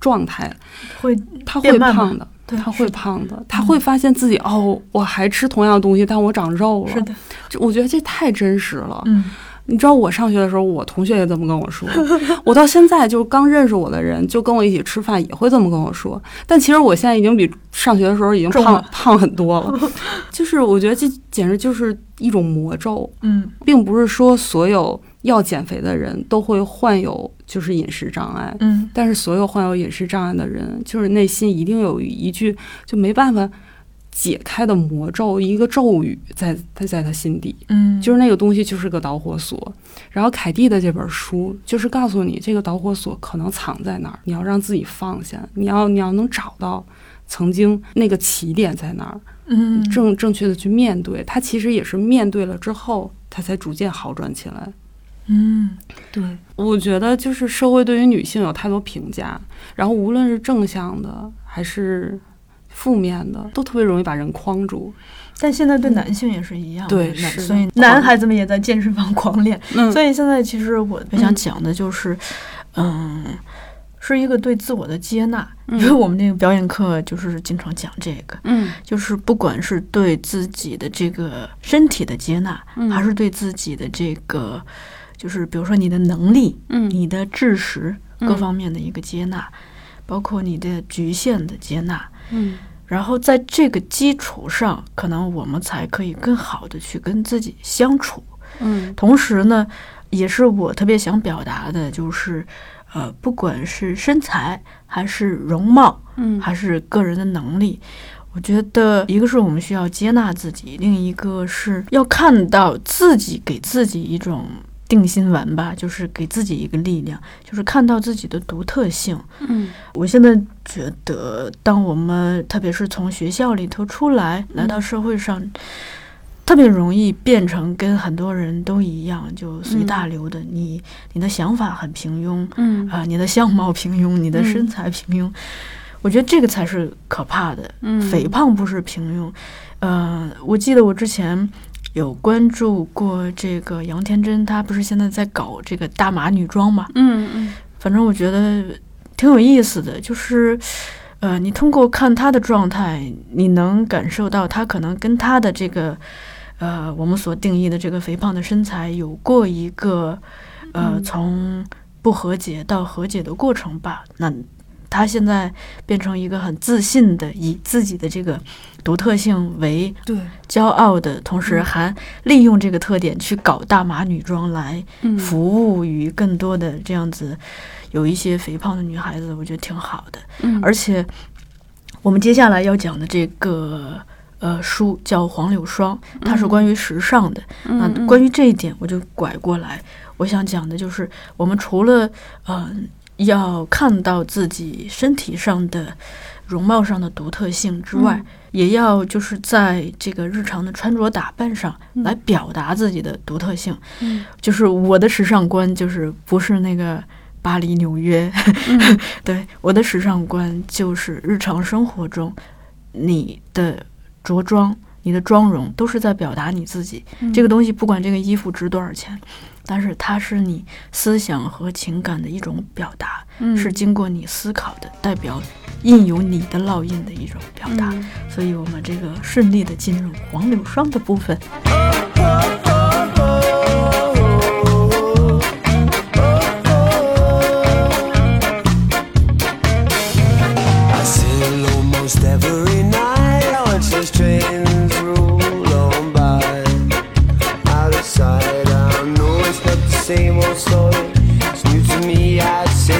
状态，会她会胖的。对他会胖的，他会发现自己哦，我还吃同样的东西，但我长肉了。是的，就我觉得这太真实了。嗯你知道我上学的时候，我同学也这么跟我说，我到现在就是刚认识我的人，就跟我一起吃饭也会这么跟我说。但其实我现在已经比上学的时候已经胖了胖很多了，就是我觉得这简直就是一种魔咒，嗯。并不是说所有要减肥的人都会患有就是饮食障碍，嗯。但是所有患有饮食障碍的人，就是内心一定有一句就没办法解开的魔咒，一个咒语在他在他心底，嗯，就是那个东西就是个导火索。然后凯蒂的这本书就是告诉你，这个导火索可能藏在哪儿，你要让自己放下，你要你要能找到曾经那个起点在哪儿，嗯正正确的去面对。他其实也是面对了之后，他才逐渐好转起来。嗯对，我觉得就是社会对于女性有太多评价，然后无论是正向的还是负面的，都特别容易把人框住。但现在对男性也是一样的，对所以男孩子们也在健身房狂练。嗯。所以现在其实我想讲的就是，嗯，是一个对自我的接纳，因为我们这个表演课就是经常讲这个，嗯。就是不管是对自己的这个身体的接纳，嗯。还是对自己的这个，就是比如说你的能力、嗯。你的知识嗯。各方面的一个接纳，包括你的局限的接纳。嗯然后在这个基础上，可能我们才可以更好的去跟自己相处。嗯同时呢，也是我特别想表达的，就是，呃，不管是身材还是容貌，嗯还是个人的能力，我觉得一个是我们需要接纳自己，另一个是要看到自己给自己一种定心丸吧，就是给自己一个力量，就是看到自己的独特性。嗯我现在觉得，当我们特别是从学校里头出来，来到社会上，特别容易变成跟很多人都一样，就随大流的。你你的想法很平庸嗯啊、你的相貌平庸，你的身材平庸。我觉得这个才是可怕的。嗯肥胖不是平庸。呃，我记得我之前有关注过这个杨天真，她不是现在在搞这个大码女装嘛？嗯嗯反正我觉得挺有意思的，就是，呃，你通过看她的状态，你能感受到她可能跟她的这个，呃，我们所定义的这个肥胖的身材有过一个，呃，嗯从不和解到和解的过程吧。那她现在变成一个很自信的，以自己的这个独特性为对。骄傲的同时，嗯还利用这个特点去搞大码女装来嗯。服务于更多的这样子有一些肥胖的女孩子，我觉得挺好的。嗯。而且我们接下来要讲的这个呃书叫《黄柳霜》，它是关于时尚的。那嗯。关于这一点，我就拐过来，我想讲的就是，我们除了嗯、呃要看到自己身体上的容貌上的独特性之外，嗯。也要就是在这个日常的穿着打扮上嗯。来表达自己的独特性。嗯。就是我的时尚观，就是不是那个巴黎、纽约，嗯。[laughs] 对我的时尚观就是日常生活中你的着装、你的妆容都是在表达你自己。嗯这个东西不管这个衣服值多少钱，但是它是你思想和情感的一种表达，嗯是经过你思考的，代表印有你的烙印的一种表达。嗯所以我们这个顺利的进入黄柳霜的部分。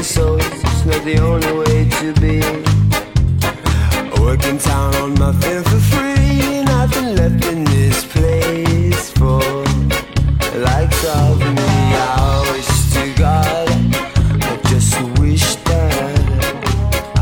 so. It's not the only way to be. I work in town on nothing for free. Nothing left in this place for the likes of me. I wish to God, I just wish that. I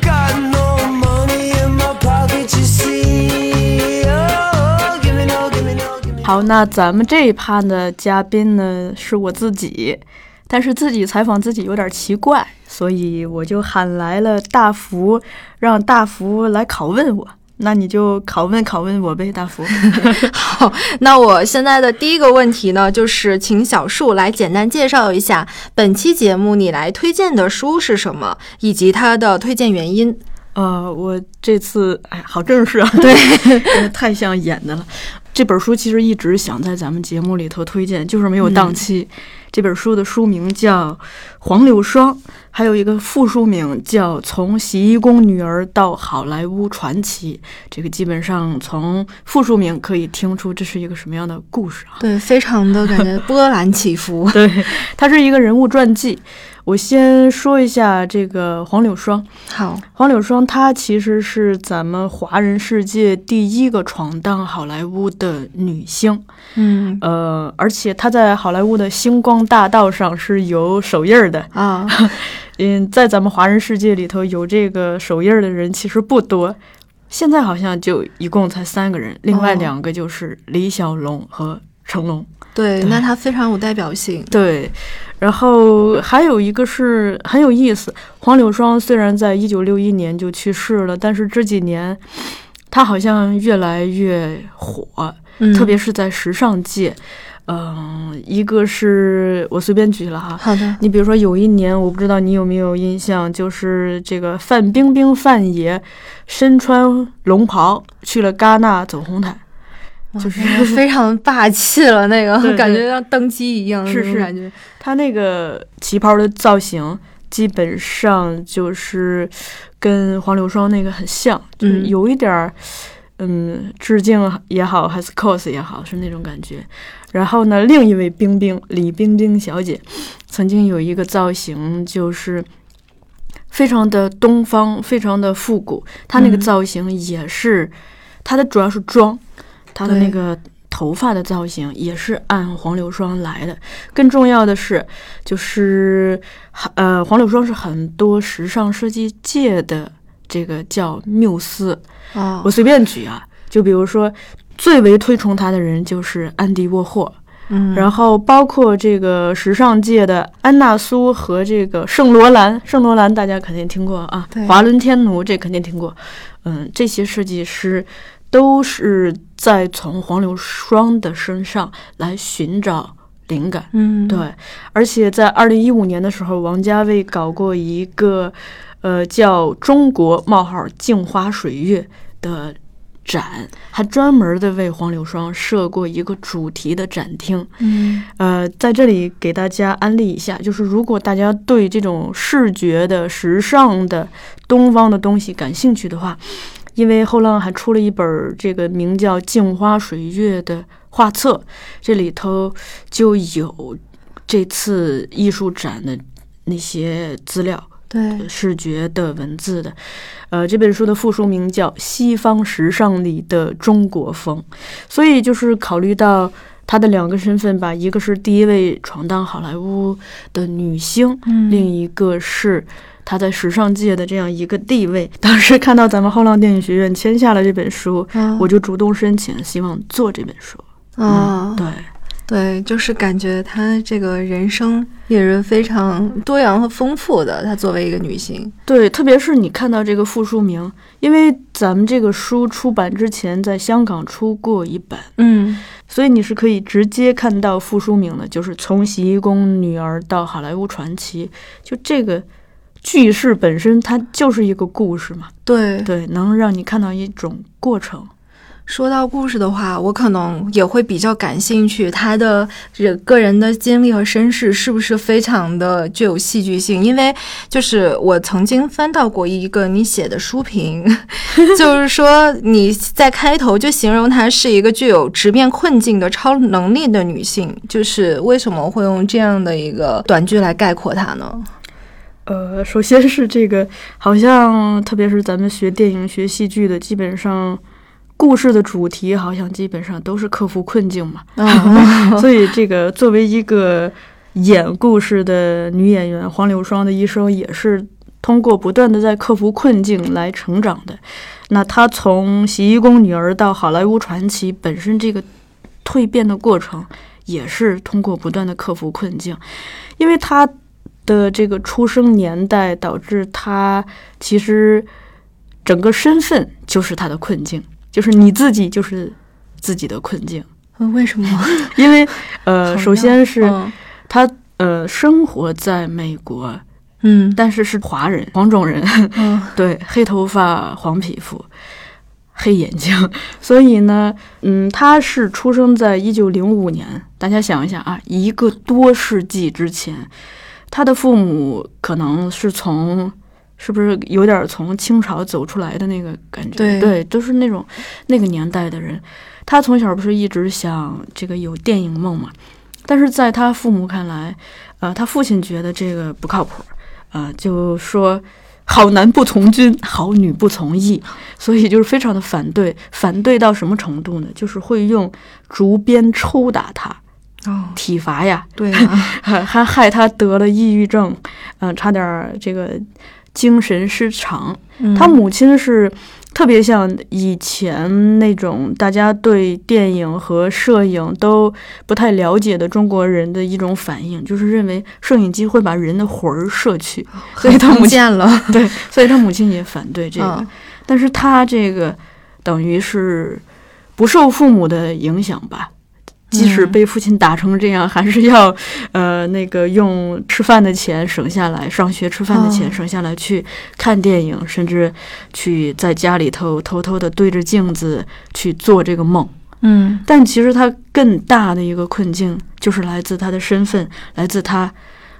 got no money in my pocket, you see. Oh, give me no, give me no, give me 好，那咱们这一趴的嘉宾呢是我自己， 但是自己采访自己有点奇怪，所以我就喊来了大福，让大福来拷问我。那你就拷问拷问我呗，大福。[laughs] 好，那我现在的第一个问题呢，就是请小树来简单介绍一下本期节目你来推荐的书是什么，以及它的推荐原因。呃，我这次哎，好正式啊，对，[laughs] [laughs] 太像演的了。这本书其实一直想在咱们节目里头推荐，就是没有档期。这本书的书名叫《黄柳霜》，还有一个副书名叫《从洗衣工女儿到好莱坞传奇》，这个基本上从副书名可以听出这是一个什么样的故事啊？对，非常的感觉 [laughs] 波澜起伏。对，它是一个人物传记。我先说一下这个黄柳霜。好，黄柳霜她其实是咱们华人世界第一个闯荡好莱坞的女星，嗯呃，而且她在好莱坞的星光大道上是有手印儿的。啊，[laughs] 嗯，在咱们华人世界里头有这个手印儿的人其实不多，现在好像就一共才三个人，另外哦两个就是李小龙和成龙。对，对那他非常有代表性。对，然后还有一个是很有意思，黄柳霜虽然在一九六一年就去世了，但是这几年他好像越来越火，嗯，特别是在时尚界。嗯、一个是我随便举了哈，好的，你比如说有一年，我不知道你有没有印象，就是这个范冰冰范爷身穿龙袍去了戛纳走红毯。就是那个非常霸气了，那个感觉像登基一样，是是感觉。他那个旗袍的造型基本上就是跟黄柳霜那个很像，就是嗯有一点儿，嗯，致敬也好，还是 cos 也好，是那种感觉。然后呢，另一位冰冰李冰冰小姐，曾经有一个造型就是。非常的东方，非常的复古。她那个嗯造型也是，她的主要是妆，她的那个头发的造型也是按黄柳霜来的。更重要的是，就是呃，黄柳霜是很多时尚设计界的这个叫缪斯。哦我，随便举啊，就比如说最为推崇他的人就是安迪沃霍，嗯，然后包括这个时尚界的安娜苏和这个圣罗兰，圣罗兰大家肯定听过啊对，华伦天奴这肯定听过，嗯，这些设计师都是在从黄柳霜的身上来寻找灵感。嗯，对，而且在二零一五年的时候，王家卫搞过一个，呃，叫“中国冒号镜花水月”的展，还专门的为黄柳霜设过一个主题的展厅。嗯，呃，在这里给大家安利一下，就是如果大家对这种视觉的、时尚的、东方的东西感兴趣的话，因为后浪还出了一本这个名叫《镜花水月》的画册，这里头就有这次艺术展的那些资料。对，视觉的文字的，呃，这本书的副书名叫《西方时尚里的中国风》，所以就是考虑到她的两个身份吧，一个是第一位闯荡好莱坞的女星，嗯。另一个是她在时尚界的这样一个地位。当时看到咱们后浪电影学院签下了这本书，啊。我就主动申请，希望做这本书。啊，对，对，就是感觉她这个人生也是非常多样和丰富的。她作为一个女性，对，特别是你看到这个副书名，因为咱们这个书出版之前在香港出过一版。嗯，所以你是可以直接看到副书名的，就是从洗衣工女儿到好莱坞传奇，就这个句式本身它就是一个故事嘛，对。对，能让你看到一种过程。说到故事的话，我可能也会比较感兴趣，她的这个人的经历和身世是不是非常的具有戏剧性？因为就是我曾经翻到过一个你写的书评，[laughs] 就是说你在开头就形容她是一个具有直面困境的超能力的女性，就是为什么会用这样的一个短句来概括她呢？呃，首先是这个，好像特别是咱们学电影、学戏剧的，基本上故事的主题好像基本上都是克服困境嘛。啊，[laughs] 所以，这个作为一个演故事的女演员，黄柳霜的一生也是通过不断的在克服困境来成长的。那她从洗衣工女儿到好莱坞传奇，本身这个蜕变的过程也是通过不断的克服困境，因为她的这个出生年代导致她其实整个身份就是她的困境，就是你自己就是自己的困境。嗯为什么？[laughs] 因为呃，[laughs] 首先是嗯他呃生活在美国，嗯但是是华人，黄种人，嗯 [laughs] 对，黑头发、黄皮肤、黑眼睛，所以呢，嗯，他是出生在一九零五年，大家想一下啊，一个多世纪之前，他的父母可能是从，是不是有点从清朝走出来的那个感觉？对都是那种那个年代的人。他从小不是一直想这个有电影梦嘛？但是在他父母看来，呃，他父亲觉得这个不靠谱，呃，就说好男不从军，好女不从艺，所以就是非常的反对，反对到什么程度呢？就是会用竹鞭抽打他，哦，体罚呀，对啊，还 [laughs] 还害他得了抑郁症，嗯、差点儿这个精神失常。嗯他母亲是特别像以前那种大家对电影和摄影都不太了解的中国人的一种反应，就是认为摄影机会把人的魂儿摄去，所以他母亲见了，[laughs] 对，所以他母亲也反对这个。嗯但是他这个等于是不受父母的影响吧。即使嗯被父亲打成这样，还是要，呃，那个用吃饭的钱省下来，上学吃饭的钱哦省下来去看电影，甚至去在家里头偷偷的对着镜子去做这个梦。嗯但其实他更大的一个困境，就是来自他的身份，来自他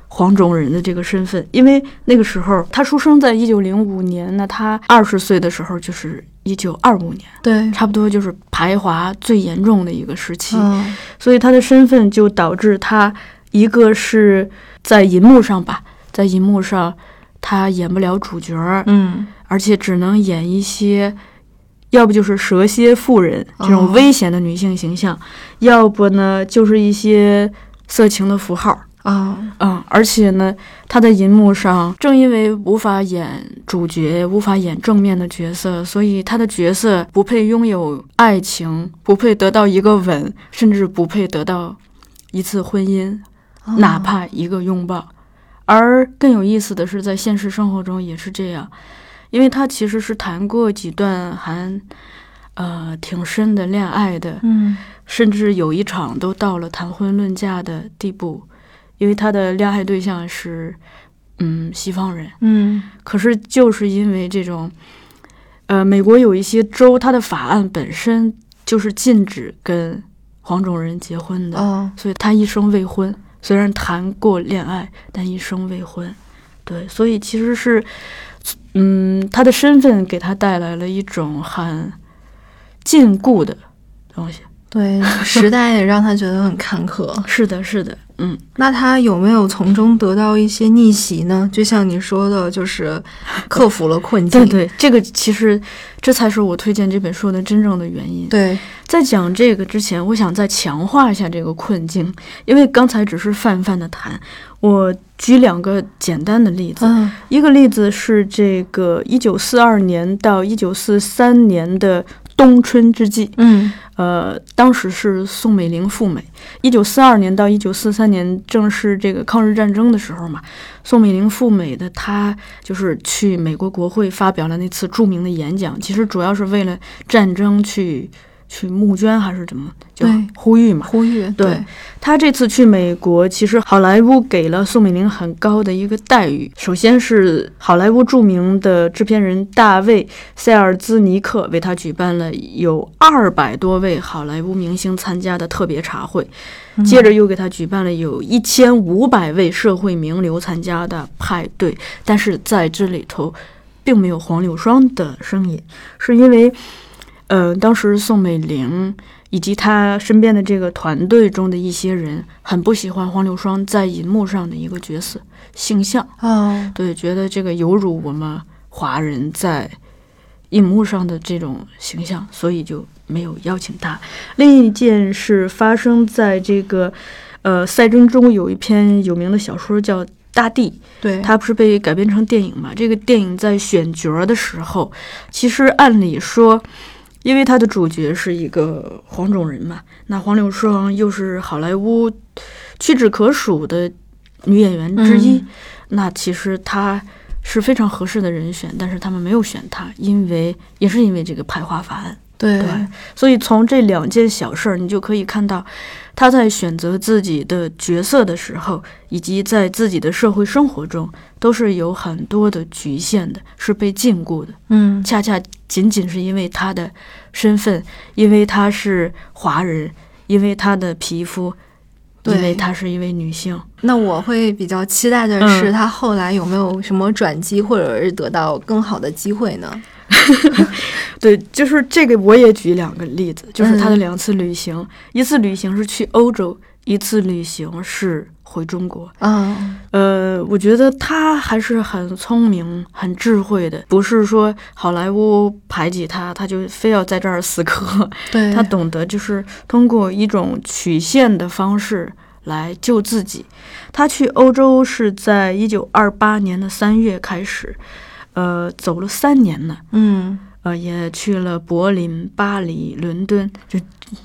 黄种人的这个身份。因为那个时候他出生在一九零五年，那他二十岁的时候就是一九二五年，对，差不多就是排华最严重的一个时期。嗯所以他的身份就导致他一个是在银幕上吧，在银幕上他演不了主角儿，嗯而且只能演一些，要不就是蛇蝎妇人这种哦危险的女性形象，要不呢就是一些色情的符号。啊嗯，而且呢，他在银幕上正因为无法演主角，无法演正面的角色，所以他的角色不配拥有爱情，不配得到一个吻，甚至不配得到一次婚姻，哦哪怕一个拥抱。而更有意思的是，在现实生活中也是这样，因为他其实是谈过几段还呃挺深的恋爱的，嗯甚至有一场都到了谈婚论嫁的地步，因为他的恋爱对象是嗯西方人，嗯可是就是因为这种，呃，美国有一些州，它的法案本身就是禁止跟黄种人结婚的，哦所以他一生未婚。虽然谈过恋爱，但一生未婚。对，所以其实是，嗯，他的身份给他带来了一种很禁锢的东西。对，时代也让他觉得很坎坷。[laughs] 是的，是的，嗯，那他有没有从中得到一些逆袭呢？就像你说的，就是 [laughs] 克服了困境。对对，这个其实这才是我推荐这本书的真正的原因。对在讲这个之前，我想再强化一下这个困境，因为刚才只是泛泛的谈。我举两个简单的例子，嗯一个例子是这个一九四二年到一九四三年的冬春之际，嗯呃，当时是宋美龄赴美。一九四二年到一九四三年正是这个抗日战争的时候嘛，宋美龄赴美的，她就是去美国国会发表了那次著名的演讲，其实主要是为了战争去去募捐还是怎么，就呼吁嘛。呼吁对他这次去美国，其实好莱坞给了宋美龄很高的一个待遇。首先是好莱坞著名的制片人大卫·塞尔兹尼克为他举办了有二百多位好莱坞明星参加的特别茶会，接着又给他举办了有一千五百位社会名流参加的派对。但是在这里头，并没有黄柳霜的身影，是因为，呃，当时宋美龄。以及她身边的这个团队中的一些人很不喜欢黄柳霜在银幕上的一个角色形象，哦对，觉得这个有辱我们华人在银幕上的这种形象，所以就没有邀请他。另一件事发生在这个，呃，赛珍中有一篇有名的小说叫《大地》，对，它不是被改编成电影嘛？这个电影在选角的时候，其实按理说，因为他的主角是一个黄种人嘛，那黄柳霜又是好莱坞屈指可数的女演员之一，嗯那其实她是非常合适的人选，但是他们没有选她，因为也是因为这个排华法案。对对所以从这两件小事儿，你就可以看到，他在选择自己的角色的时候，以及在自己的社会生活中，都是有很多的局限的，是被禁锢的。嗯恰恰仅仅是因为他的身份，因为他是华人，因为他的皮肤，因为她是一位女性。那我会比较期待的是，嗯他后来有没有什么转机，或者是得到更好的机会呢？[laughs] 对，就是这个，我也举两个例子，就是她的嗯两次旅行，一次旅行是去欧洲，一次旅行是回中国。嗯，呃，我觉得他还是很聪明、很智慧的，不是说好莱坞排挤他，他就非要在这儿死磕。对，他懂得就是通过一种曲线的方式来救自己。他去欧洲是在一九二八年的三月开始，呃，走了三年呢。嗯，呃，也去了柏林、巴黎、伦敦，就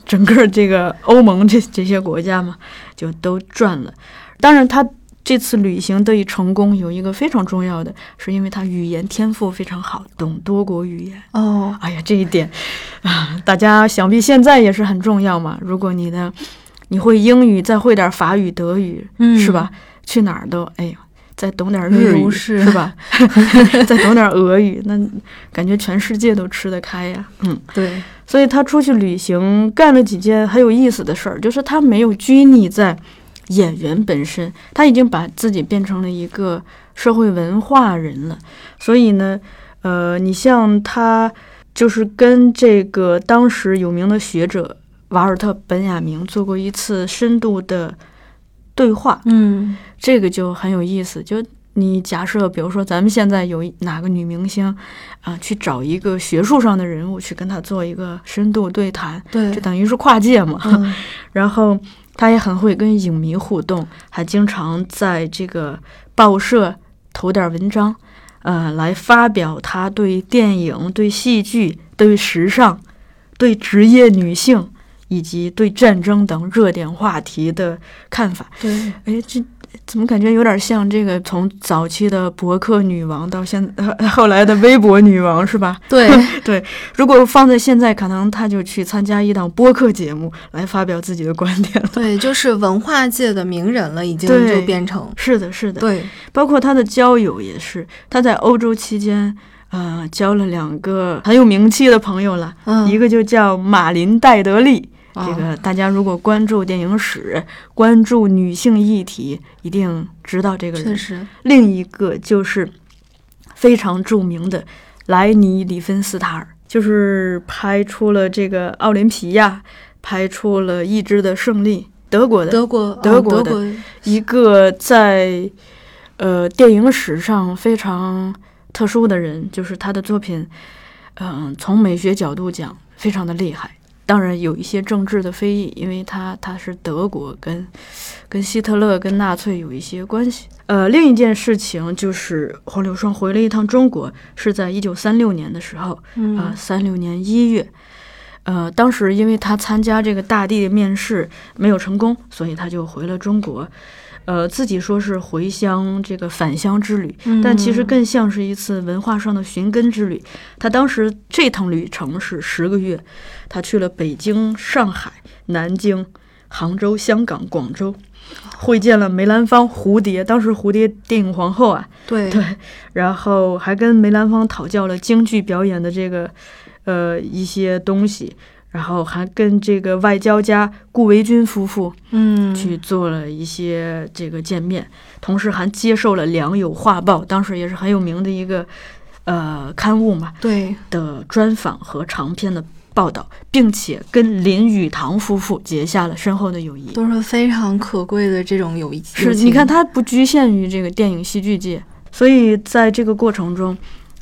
整个这个欧盟这这些国家嘛，就都赚了。当然，他这次旅行得以成功，有一个非常重要的，是因为他语言天赋非常好，懂多国语言。哦，哎呀，这一点啊，[laughs] 大家想必现在也是很重要嘛。如果你的你会英语，再会点法语、德语，嗯是吧？去哪儿都哎呀，再懂点日语，[laughs] 是吧？[laughs] 再懂点俄语，那感觉全世界都吃得开呀。嗯，对，所以他出去旅行干了几件很有意思的事儿，就是他没有拘泥在演员本身，他已经把自己变成了一个社会文化人了。所以呢，呃，你像他就是跟这个当时有名的学者瓦尔特·本雅明做过一次深度的对话，嗯，这个就很有意思。就你假设，比如说咱们现在有哪个女明星啊，去找一个学术上的人物去跟她做一个深度对谈，对就，等于是跨界嘛。嗯，[laughs] 然后她也很会跟影迷互动，还经常在这个报社投点文章，呃，来发表她对电影、对戏剧、对时尚、对职业女性以及对战争等热点话题的看法。对，哎，这怎么感觉有点像这个从早期的博客女王到现呃 [laughs] 后来的微博女王是吧？对 [laughs] 对，如果放在现在，可能她就去参加一档播客节目来发表自己的观点了。对，就是文化界的名人了，已经就变成，是的，是的，对，包括她的交友也是，她在欧洲期间。呃，交了两个很有名气的朋友了，嗯，一个就叫马林戴德利，哦这个大家如果关注电影史、关注女性议题，一定知道这个人。确实，另一个就是非常著名的莱尼·里芬斯塔尔，就是拍出了这个《奥林匹亚》，拍出了《意志的胜利》，德国的德国，哦德国的德国，一个在呃电影史上非常特殊的人，就是他的作品，嗯、从美学角度讲非常的厉害。当然有一些政治的非议，因为他他是德国跟跟希特勒跟纳粹有一些关系。呃，另一件事情就是黄柳霜回了一趟中国，是在一九三六年的时候，啊，嗯，三六年一月，呃，当时因为他参加这个大地的面试没有成功，所以他就回了中国。呃，自己说是回乡这个返乡之旅，但其实嗯更像是一次文化上的寻根之旅。他当时这趟旅程是十个月，他去了北京、上海、南京、杭州、香港、广州，会见了梅兰芳、蝴蝶，当时蝴蝶电影皇后啊，对，对，然后还跟梅兰芳讨教了京剧表演的这个呃一些东西，然后还跟这个外交家顾维钧夫妇嗯，去做了一些这个见面，同时还接受了《良友画报》，当时也是很有名的一个呃刊物嘛对，的专访和长篇的报道，并且跟林语堂夫妇结下了深厚的友谊。都是非常可贵的这种友谊。是，你看，他不局限于这个电影戏剧界，所以在这个过程中，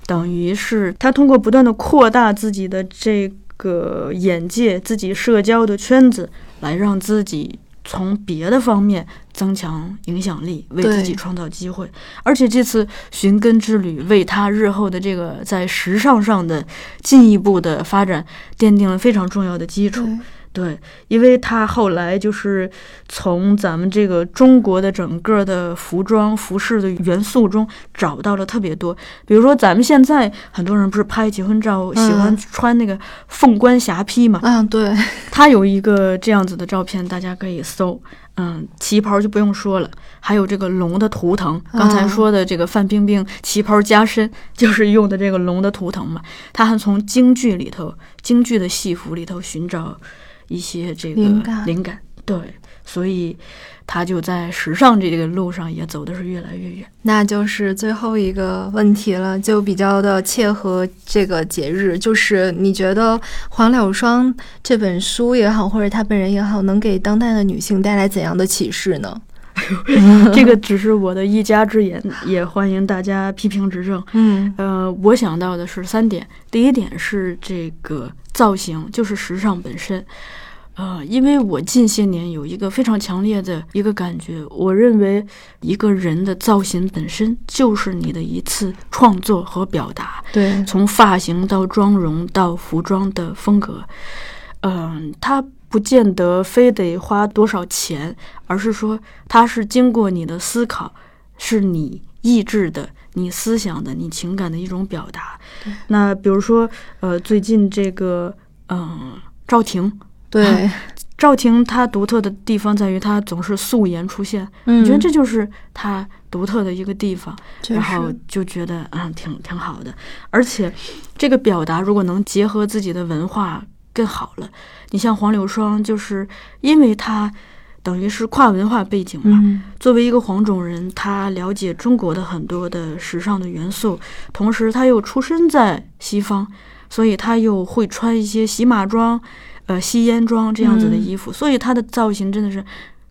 等于是他通过不断的扩大自己的这个个眼界、自己社交的圈子，来让自己从别的方面增强影响力，为自己创造机会。而且这次寻根之旅为他日后的这个在时尚上的进一步的发展奠定了非常重要的基础。对，因为他后来就是从咱们这个中国的整个的服装服饰的元素中找到了特别多，比如说咱们现在很多人不是拍结婚照喜欢嗯穿那个凤冠霞帔嘛，嗯，对，他有一个这样子的照片，大家可以搜。嗯，旗袍就不用说了，还有这个龙的图腾。刚才嗯说的这个范冰冰旗袍加身，就是用的这个龙的图腾嘛。他还从京剧里头、京剧的戏服里头寻找一些这个灵感灵感。对，所以他就在时尚这个路上也走的是越来越远。那就是最后一个问题了，就比较的切合这个节日，就是你觉得黄柳霜这本书也好，或者她本人也好，能给当代的女性带来怎样的启示呢？[laughs] 这个只是我的一家之言，也欢迎大家批评指正。嗯呃，我想到的是三点，第一点是这个造型，就是时尚本身。呃，因为我近些年有一个非常强烈的一个感觉，我认为一个人的造型本身就是你的一次创作和表达。对，从发型到妆容到服装的风格，嗯、它不见得非得花多少钱，而是说它是经过你的思考，是你意志的、你思想的、你情感的一种表达。那比如说，呃，最近这个，嗯、赵婷，对，赵婷她独特的地方在于她总是素颜出现，嗯我觉得这就是她独特的一个地方。然后就觉得嗯挺挺好的，而且这个表达如果能结合自己的文化更好了。你像黄柳霜，就是因为他等于是跨文化背景嘛，嗯作为一个黄种人，他了解中国的很多的时尚的元素，同时他又出生在西方，所以他又会穿一些洗马装、呃吸烟装这样子的嗯衣服，所以他的造型真的是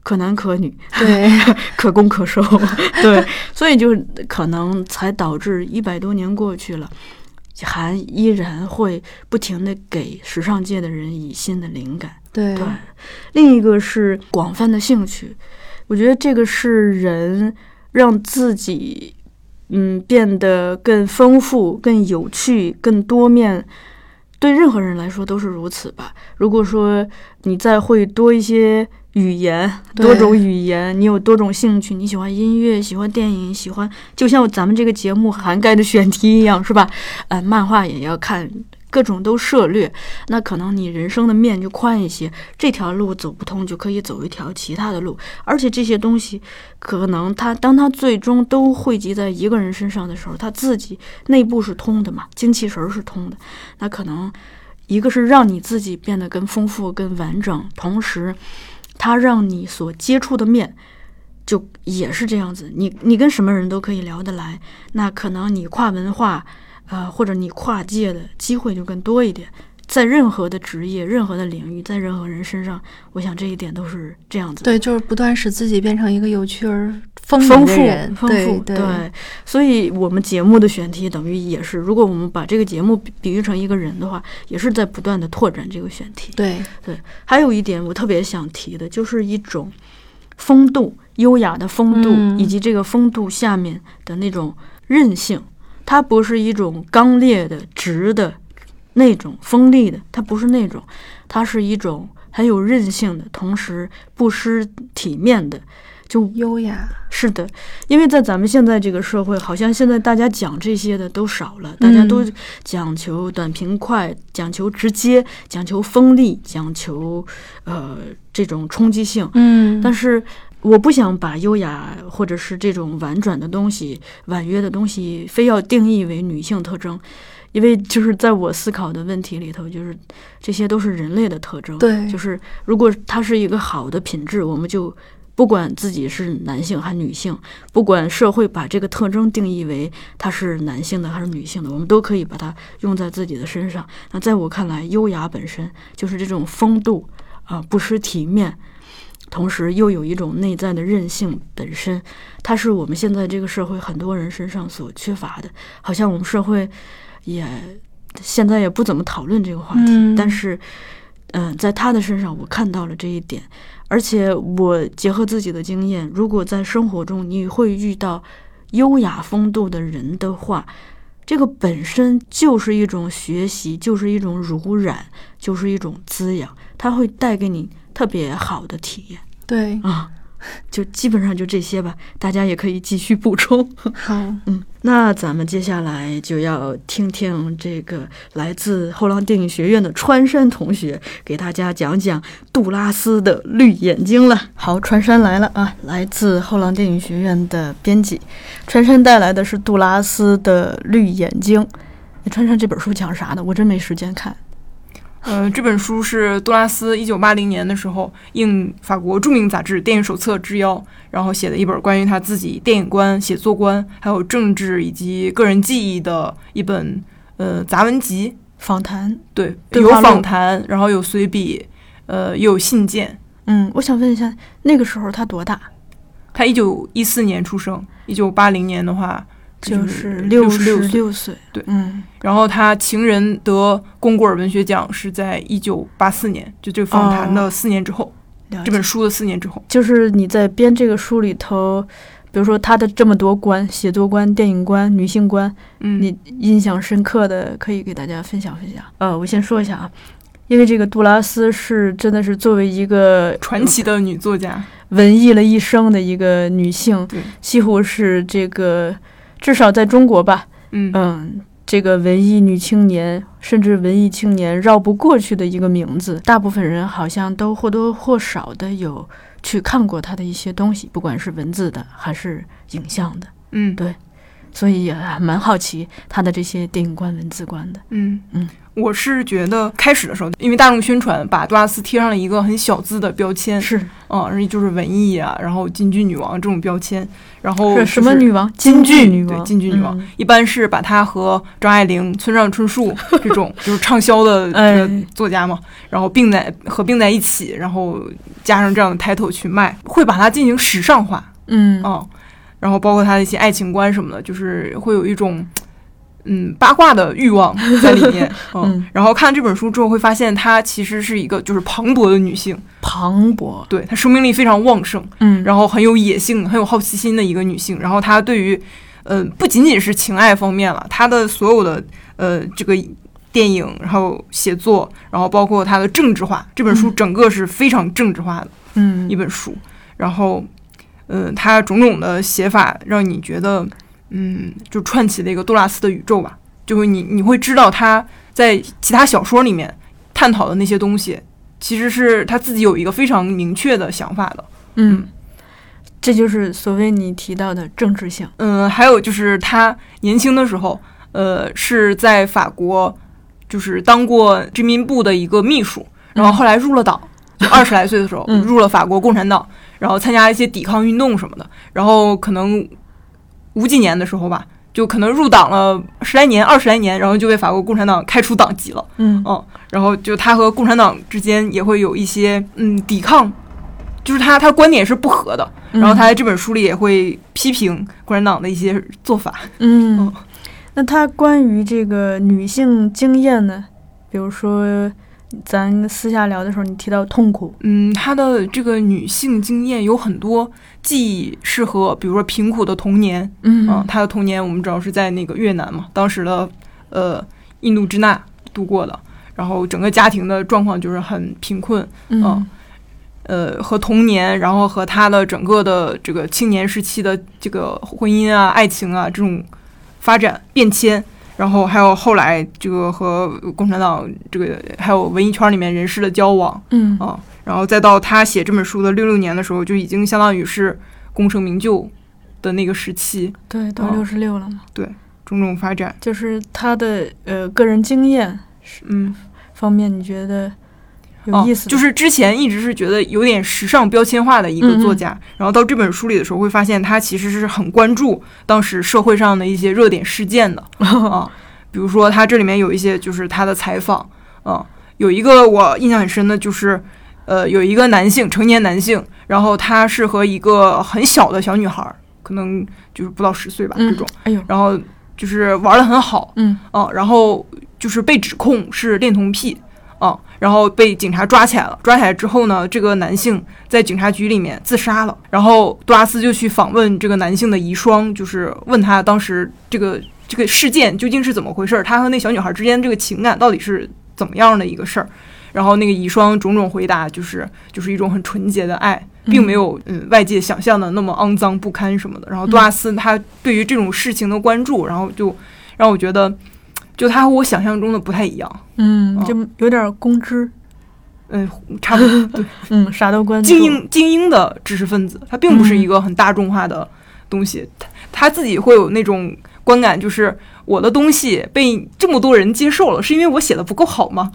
可男可女。对，[laughs] 可攻可受，[laughs] 对，所以就可能才导致一百多年过去了，还依然会不停的给时尚界的人以新的灵感。对对，另一个是广泛的兴趣，我觉得这个是人让自己嗯变得更丰富、更有趣、更多面。对任何人来说都是如此吧。如果说你再会多一些语言，多种语言，你有多种兴趣，你喜欢音乐，喜欢电影，喜欢，就像咱们这个节目涵盖的选题一样，是吧？呃，漫画也要看，各种都涉略，那可能你人生的面就宽一些。这条路走不通，就可以走一条其他的路。而且这些东西，可能他当他最终都汇集在一个人身上的时候，他自己内部是通的嘛，精气神儿是通的。那可能一个是让你自己变得更丰富、更完整，同时，它让你所接触的面。就也是这样子，你你跟什么人都可以聊得来，那可能你跨文化，呃，或者你跨界的机会就更多一点。在任何的职业、任何的领域，在任何人身上，我想这一点都是这样子。对，就是不断使自己变成一个有趣而丰丰富的人，丰富，对对所以我们节目的选题等于也是，如果我们把这个节目比比喻成一个人的话，也是在不断的拓展这个选题。对还有一点我特别想提的，就是一种风度、优雅的风度，嗯以及这个风度下面的那种韧性。它不是一种刚烈的、直的那种锋利的，它不是那种，它是一种很有韧性的，同时不失体面的。就优雅，是的，因为在咱们现在这个社会，好像现在大家讲这些的都少了，大家都嗯讲求短平快，讲求直接，讲求锋利，讲求呃这种冲击性。嗯但是我不想把优雅或者是这种婉转的东西、婉约的东西，非要定义为女性特征，因为就是在我思考的问题里头，就是这些都是人类的特征。对就是如果它是一个好的品质，我们就不管自己是男性还是女性，不管社会把这个特征定义为它是男性的还是女性的，我们都可以把它用在自己的身上。那在我看来，优雅本身就是这种风度啊、不失体面，同时又有一种内在的韧性本身，它是我们现在这个社会很多人身上所缺乏的。好像我们社会也现在也不怎么讨论这个话题，嗯。但是，嗯、在他的身上我看到了这一点，而且我结合自己的经验，如果在生活中你会遇到优雅风度的人的话，这个本身就是一种学习，就是一种濡染，就是一种滋养，它会带给你特别好的体验。对，啊。就基本上就这些吧，大家也可以继续补充。好，嗯，那咱们接下来就要听听这个来自后浪电影学院的川山同学给大家讲讲杜拉斯的绿眼睛了。好，川山来了啊，来自后浪电影学院的编辑，川山带来的是杜拉斯的绿眼睛。川山这本书讲啥的？我真没时间看。呃，这本书是杜拉斯一九八零年的时候应法国著名杂志《电影手册》之邀，然后写的一本关于他自己电影观、写作观，还有政治以及个人记忆的一本呃杂文集。访谈，对，有访谈，然后有随笔，呃，也有信件。嗯，我想问一下，那个时候他多大？他一九一四年出生，一九八零年的话就是六十六岁。六岁。对嗯然后他《情人》得龚古尔文学奖是在一九八四年，就这个访谈的四年之后，这本书的四年之后。就是你在编这个书里头，比如说他的这么多观，写作观、电影观、女性观，嗯，你印象深刻的可以给大家分享分享。呃，我先说一下啊，因为这个杜拉斯是真的是作为一个传奇的女作家，文艺了一生的一个女性对，几乎是这个至少在中国吧，嗯。嗯，这个文艺女青年，甚至文艺青年绕不过去的一个名字，大部分人好像都或多或少的有去看过她的一些东西，不管是文字的还是影像的，嗯。对所以也还蛮好奇她的这些电影观、文字观的。嗯。嗯，我是觉得开始的时候，因为大众宣传把杜拉斯贴上了一个很小资的标签，是。嗯，而且就是文艺啊，然后金句女王这种标签，然后是什么女王？京剧女王，对京剧女王，嗯。一般是把她和张爱玲、村上春树 [laughs] 这种就是畅销的作家嘛，然后并在合并在一起，然后加上这样的 title 去卖，会把它进行时尚化，嗯。嗯，然后包括他的一些爱情观什么的，就是会有一种嗯八卦的欲望 [laughs] 在里面，嗯，嗯然后看了这本书之后会发现她其实是一个就是磅礴的女性，磅礴，对她生命力非常旺盛，嗯，然后很有野性、很有好奇心的一个女性。然后她对于，呃，不仅仅是情爱方面了，她的所有的呃这个电影，然后写作，然后包括她的政治化，这本书嗯整个是非常政治化的嗯一本书。然后，嗯、她种种的写法让你觉得，嗯，就串起了一个杜拉斯的宇宙吧。就是你你会知道他在其他小说里面探讨的那些东西，其实是他自己有一个非常明确的想法的。嗯，这就是所谓你提到的政治性。嗯，还有就是他年轻的时候，呃，是在法国，就是当过殖民部的一个秘书，然后后来入了党，就二十来岁的时候嗯入了法国共产党，然后参加一些抵抗运动什么的，然后可能五几年的时候吧，就可能入党了十来年、二十来年，然后就被法国共产党开除党籍了。嗯嗯，然后就他和共产党之间也会有一些嗯抵抗，就是他他观点是不合的，然后他在这本书里也会批评共产党的一些做法。嗯嗯，那他关于这个女性经验呢？比如说，咱私下聊的时候，你提到痛苦，嗯，她的这个女性经验有很多记忆是和比如说贫苦的童年，嗯嗯，他的童年我们知道是在那个越南嘛，当时的呃印度支那度过的，然后整个家庭的状况就是很贫困，嗯呃，和童年，然后和她的整个的这个青年时期的这个婚姻啊、爱情啊这种发展变迁，然后还有后来这个和共产党这个还有文艺圈里面人士的交往嗯。啊，然后再到他写这本书的六六年的时候，就已经相当于是功成名就的那个时期，对，都哦六十六了嘛，对种种发展，就是他的呃个人经验嗯，方面，你觉得意思的？就是之前一直是觉得有点时尚标签化的一个作家，然后到这本书里的时候，会发现他其实是很关注当时社会上的一些热点事件的 [laughs] 啊，比如说他这里面有一些就是他的采访啊，有一个我印象很深的就是，呃，有一个男性成年男性，然后他是和一个很小的小女孩儿，可能就是不到十岁吧、嗯这种，哎呦，然后就是玩的很好，嗯哦，然后就是被指控是恋童癖，哦，然后被警察抓起来了。抓起来之后呢，这个男性在警察局里面自杀了。然后杜拉斯就去访问这个男性的遗孀，就是问他当时这个这个事件究竟是怎么回事儿，他和那小女孩之间这个情感到底是怎么样的一个事儿。然后那个遗孀种种回答就是就是一种很纯洁的爱，并没有嗯外界想象的那么肮脏不堪什么的。然后杜拉斯他对于这种事情的关注，然后就让我觉得，就他和我想象中的不太一样。嗯，哦就有点公知，嗯，差不多 [laughs] 对嗯，啥都关注，精英精英的知识分子，他并不是一个很大众化的东西，他他自己会有那种观感，就是我的东西被这么多人接受了，是因为我写的不够好吗？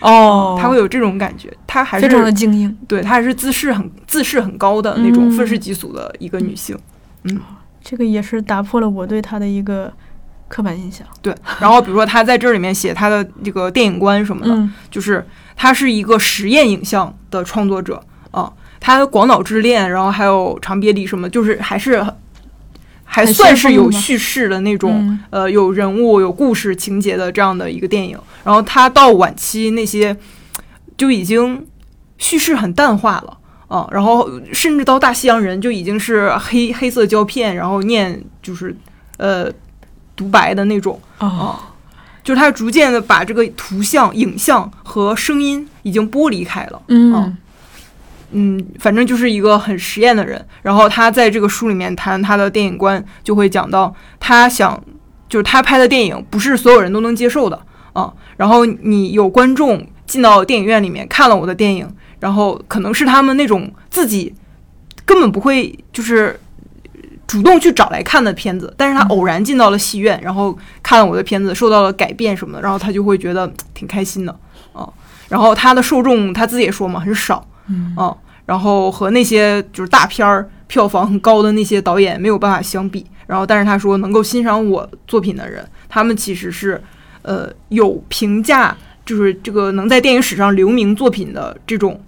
哦，[laughs] 他会有这种感觉。她还是非常的精英。对，她还是自视很自视很高的那种嗯愤世嫉俗的一个女性。嗯这个也是打破了我对他的一个刻板印象。对，然后比如说他在这里面写他的这个电影观什么的，嗯就是他是一个实验影像的创作者啊，他的《广岛之恋》，然后还有《长别离》什么，就是还是还算是有叙事的那种，嗯呃，有人物、有故事情节的这样的一个电影。然后他到晚期那些就已经叙事很淡化了。啊，然后甚至到《大西洋人》就已经是黑黑色胶片，然后念就是呃独白的那种，哦，就是他逐渐的把这个图像、影像和声音已经剥离开了。嗯嗯，反正就是一个很实验的人。然后他在这个书里面谈他的电影观，就会讲到他想，就是他拍的电影不是所有人都能接受的啊。然后你有观众进到电影院里面看了我的电影，然后可能是他们那种自己根本不会就是主动去找来看的片子，但是他偶然进到了戏院，然后看了我的片子，受到了改变什么的，然后他就会觉得挺开心的啊。然后他的受众他自己也说嘛，很少。嗯嗯，然后和那些就是大片儿票房很高的那些导演没有办法相比。然后，但是他说能够欣赏我作品的人，他们其实是呃有评价，就是这个能在电影史上留名作品的这种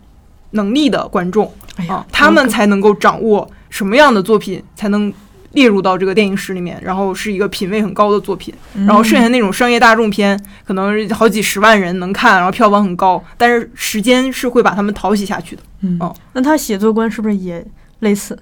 能力的观众啊，，他们才能够掌握什么样的作品才能。列入到这个电影史里面，然后是一个品位很高的作品，然后剩下那种商业大众片，可能好几十万人能看，然后票房很高，但是时间是会把他们淘洗下去的。嗯。哦，那他写作观是不是也类似？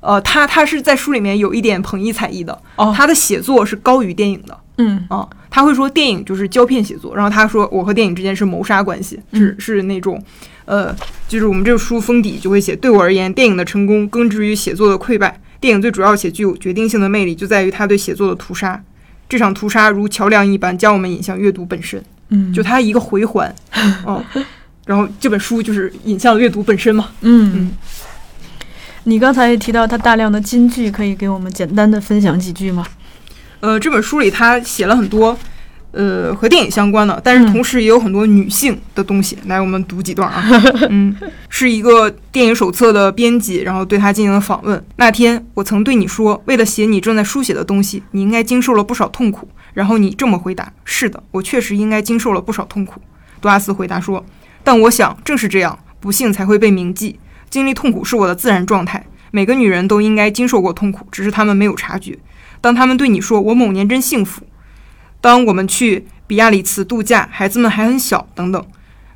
呃，他他是在书里面有一点捧一踩一的，哦。他的写作是高于电影的。嗯。啊、他会说电影就是胶片写作，然后他说我和电影之间是谋杀关系，是是那种，呃，就是我们这个书封底就会写，对我而言，电影的成功根植于写作的溃败，电影最主要且具有决定性的魅力就在于它对写作的屠杀，这场屠杀如桥梁一般将我们引向阅读本身，嗯，就它一个回环，[laughs] 哦。然后这本书就是引向阅读本身嘛，嗯嗯。你刚才提到他大量的金句，可以给我们简单的分享几句吗？呃，这本书里他写了很多，呃，和电影相关的，但是嗯同时也有很多女性的东西。来，我们读几段啊。[laughs] 嗯，是一个电影手册的编辑，然后对他进行了访问。那天我曾对你说，为了写你正在书写的东西，你应该经受了不少痛苦。然后你这么回答：是的，我确实应该经受了不少痛苦。杜阿斯回答说：“但我想正是这样，不幸才会被铭记。经历痛苦是我的自然状态。每个女人都应该经受过痛苦，只是她们没有察觉。当她们对你说‘我某年真幸福’，当我们去比亚里茨度假，孩子们还很小，等等，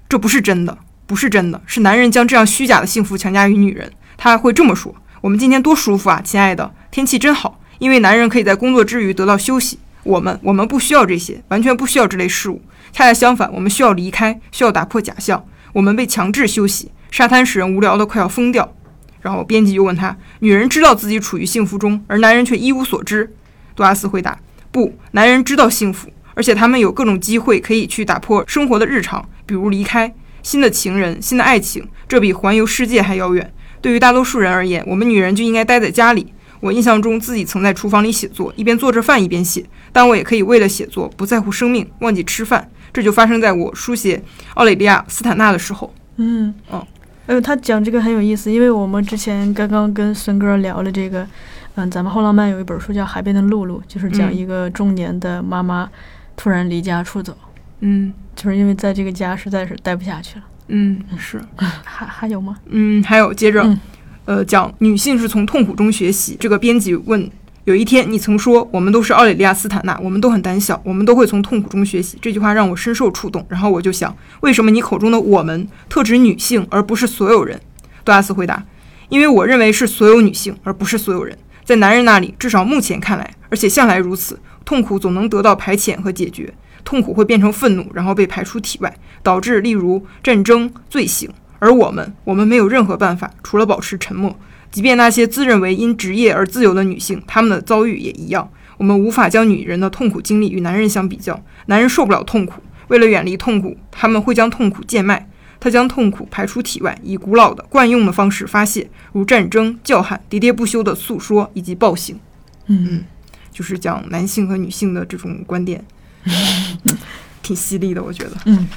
这不是真的，不是真的，是男人将这样虚假的幸福强加于女人。他会这么说：‘我们今天多舒服啊，亲爱的，天气真好，因为男人可以在工作之余得到休息。我们，我们不需要这些，完全不需要这类事物。恰恰相反，我们需要离开，需要打破假象。我们被强制休息，沙滩使人无聊的快要疯掉。’然后编辑又问他：‘女人知道自己处于幸福中，而男人却一无所知。’杜阿斯回答：“不，男人知道幸福，而且他们有各种机会可以去打破生活的日常，比如离开新的情人、新的爱情，这比环游世界还遥远。对于大多数人而言，我们女人就应该待在家里。我印象中自己曾在厨房里写作，一边做着饭一边写，但我也可以为了写作不在乎生命，忘记吃饭。这就发生在我书写奥蕾利亚·斯坦纳的时候。嗯哦，哎呦，他讲这个很有意思，因为我们之前刚刚跟孙哥聊了这个，嗯，咱们后浪漫有一本书叫《海边的露露》，就是讲嗯一个中年的妈妈突然离家出走，嗯就是因为在这个家实在是待不下去了。嗯，是。[laughs] 还还有吗？嗯，还有接着，嗯呃，讲女性是从痛苦中学习。这个编辑问：有一天你曾说我们都是奥蕾利亚·斯坦纳，我们都很胆小，我们都会从痛苦中学习。这句话让我深受触动。然后我就想，为什么你口中的“我们”特指女性，而不是所有人？杜拉斯回答：因为我认为是所有女性，而不是所有人。在男人那里，至少目前看来，而且向来如此，痛苦总能得到排遣和解决。痛苦会变成愤怒，然后被排出体外，导致例如战争、罪行。而我们，我们没有任何办法，除了保持沉默。即便那些自认为因职业而自由的女性，她们的遭遇也一样。我们无法将女人的痛苦经历与男人相比较。男人受不了痛苦，为了远离痛苦，他们会将痛苦贱卖。他将痛苦排出体外，以古老的惯用的方式发泄，如战争、叫喊、喋喋不休的诉说以及暴行。嗯就是讲男性和女性的这种观点，[laughs] 挺犀利的，我觉得。嗯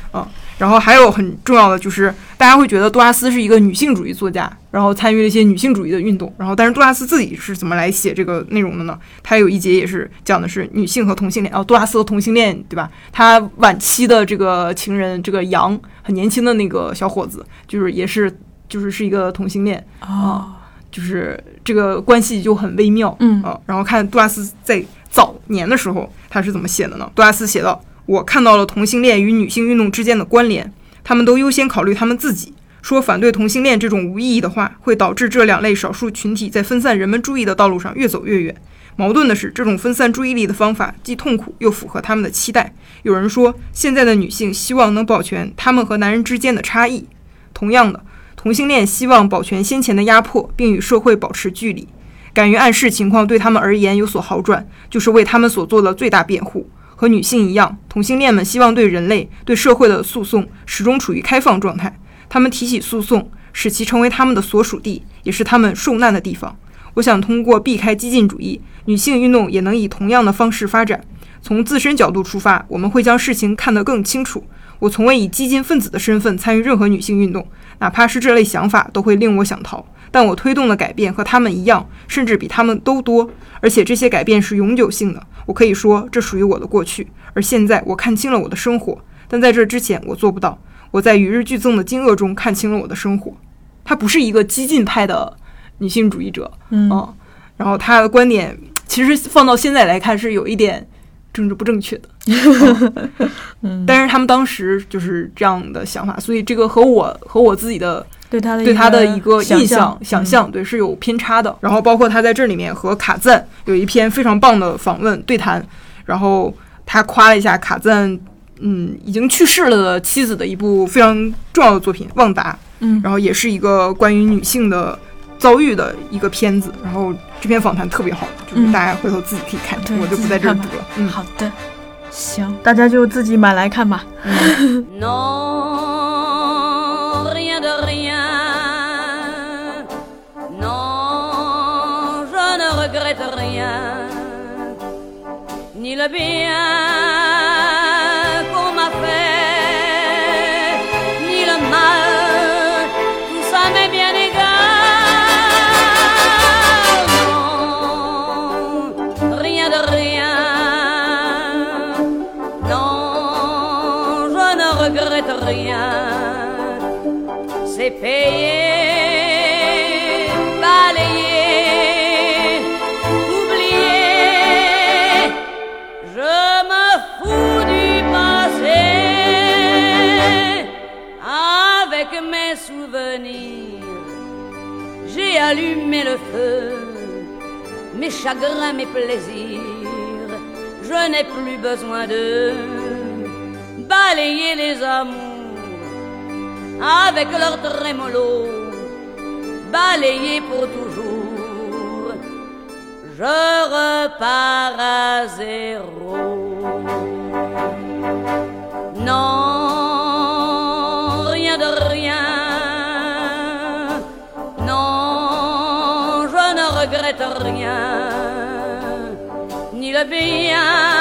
然后还有很重要的就是，大家会觉得杜拉斯是一个女性主义作家，然后参与了一些女性主义的运动。然后，但是杜拉斯自己是怎么来写这个内容的呢？他有一节也是讲的是女性和同性恋，哦，杜拉斯和同性恋，对吧？他晚期的这个情人，这个杨，很年轻的那个小伙子，就是也是就是是一个同性恋，哦，就是这个关系就很微妙。嗯啊，然后看杜拉斯在早年的时候他是怎么写的呢？杜拉斯写道：“我看到了同性恋与女性运动之间的关联，他们都优先考虑他们自己。说反对同性恋这种无意义的话，会导致这两类少数群体在分散人们注意的道路上越走越远。矛盾的是，这种分散注意力的方法既痛苦又符合他们的期待。有人说，现在的女性希望能保全她们和男人之间的差异，同样的，同性恋希望保全先前的压迫，并与社会保持距离。敢于暗示情况对他们而言有所好转，就是为他们所做的最大辩护。和女性一样，同性恋们希望对人类、对社会的诉讼始终处于开放状态。他们提起诉讼，使其成为他们的所属地，也是他们受难的地方。我想通过避开激进主义，女性运动也能以同样的方式发展。从自身角度出发，我们会将事情看得更清楚。我从未以激进分子的身份参与任何女性运动，哪怕是这类想法都会令我想逃。但我推动的改变和他们一样，甚至比他们都多，而且这些改变是永久性的。我可以说，这属于我的过去，而现在我看清了我的生活。但在这之前，我做不到。我在与日俱增的惊愕中看清了我的生活。她不是一个激进派的女性主义者，嗯嗯，然后她的观点其实放到现在来看是有一点政治不正确的，[laughs] 嗯，但是他们当时就是这样的想法，所以这个和我和我自己的对他的对他的一个印象、想，象，对是有偏差的。然后包括他在这里面和卡赞有一篇非常棒的访问对谈，然后他夸了一下卡赞，嗯，已经去世了的妻子的一部非常重要的作品《旺达》，嗯。然后也是一个关于女性的遭遇的一个片子。然后这篇访谈特别好，就是嗯大家回头自己可以看，对我就不在这儿读了。嗯，嗯，好的，行，大家就自己买来看吧。[laughs] Ni le bien chagrins, mes plaisirs. Je n'ai plus besoin de balayer les amours avec leur trémolo, balayer pour toujours. Je repars à zéro. Non, rien de rien. Non, je ne regrette rien, bien.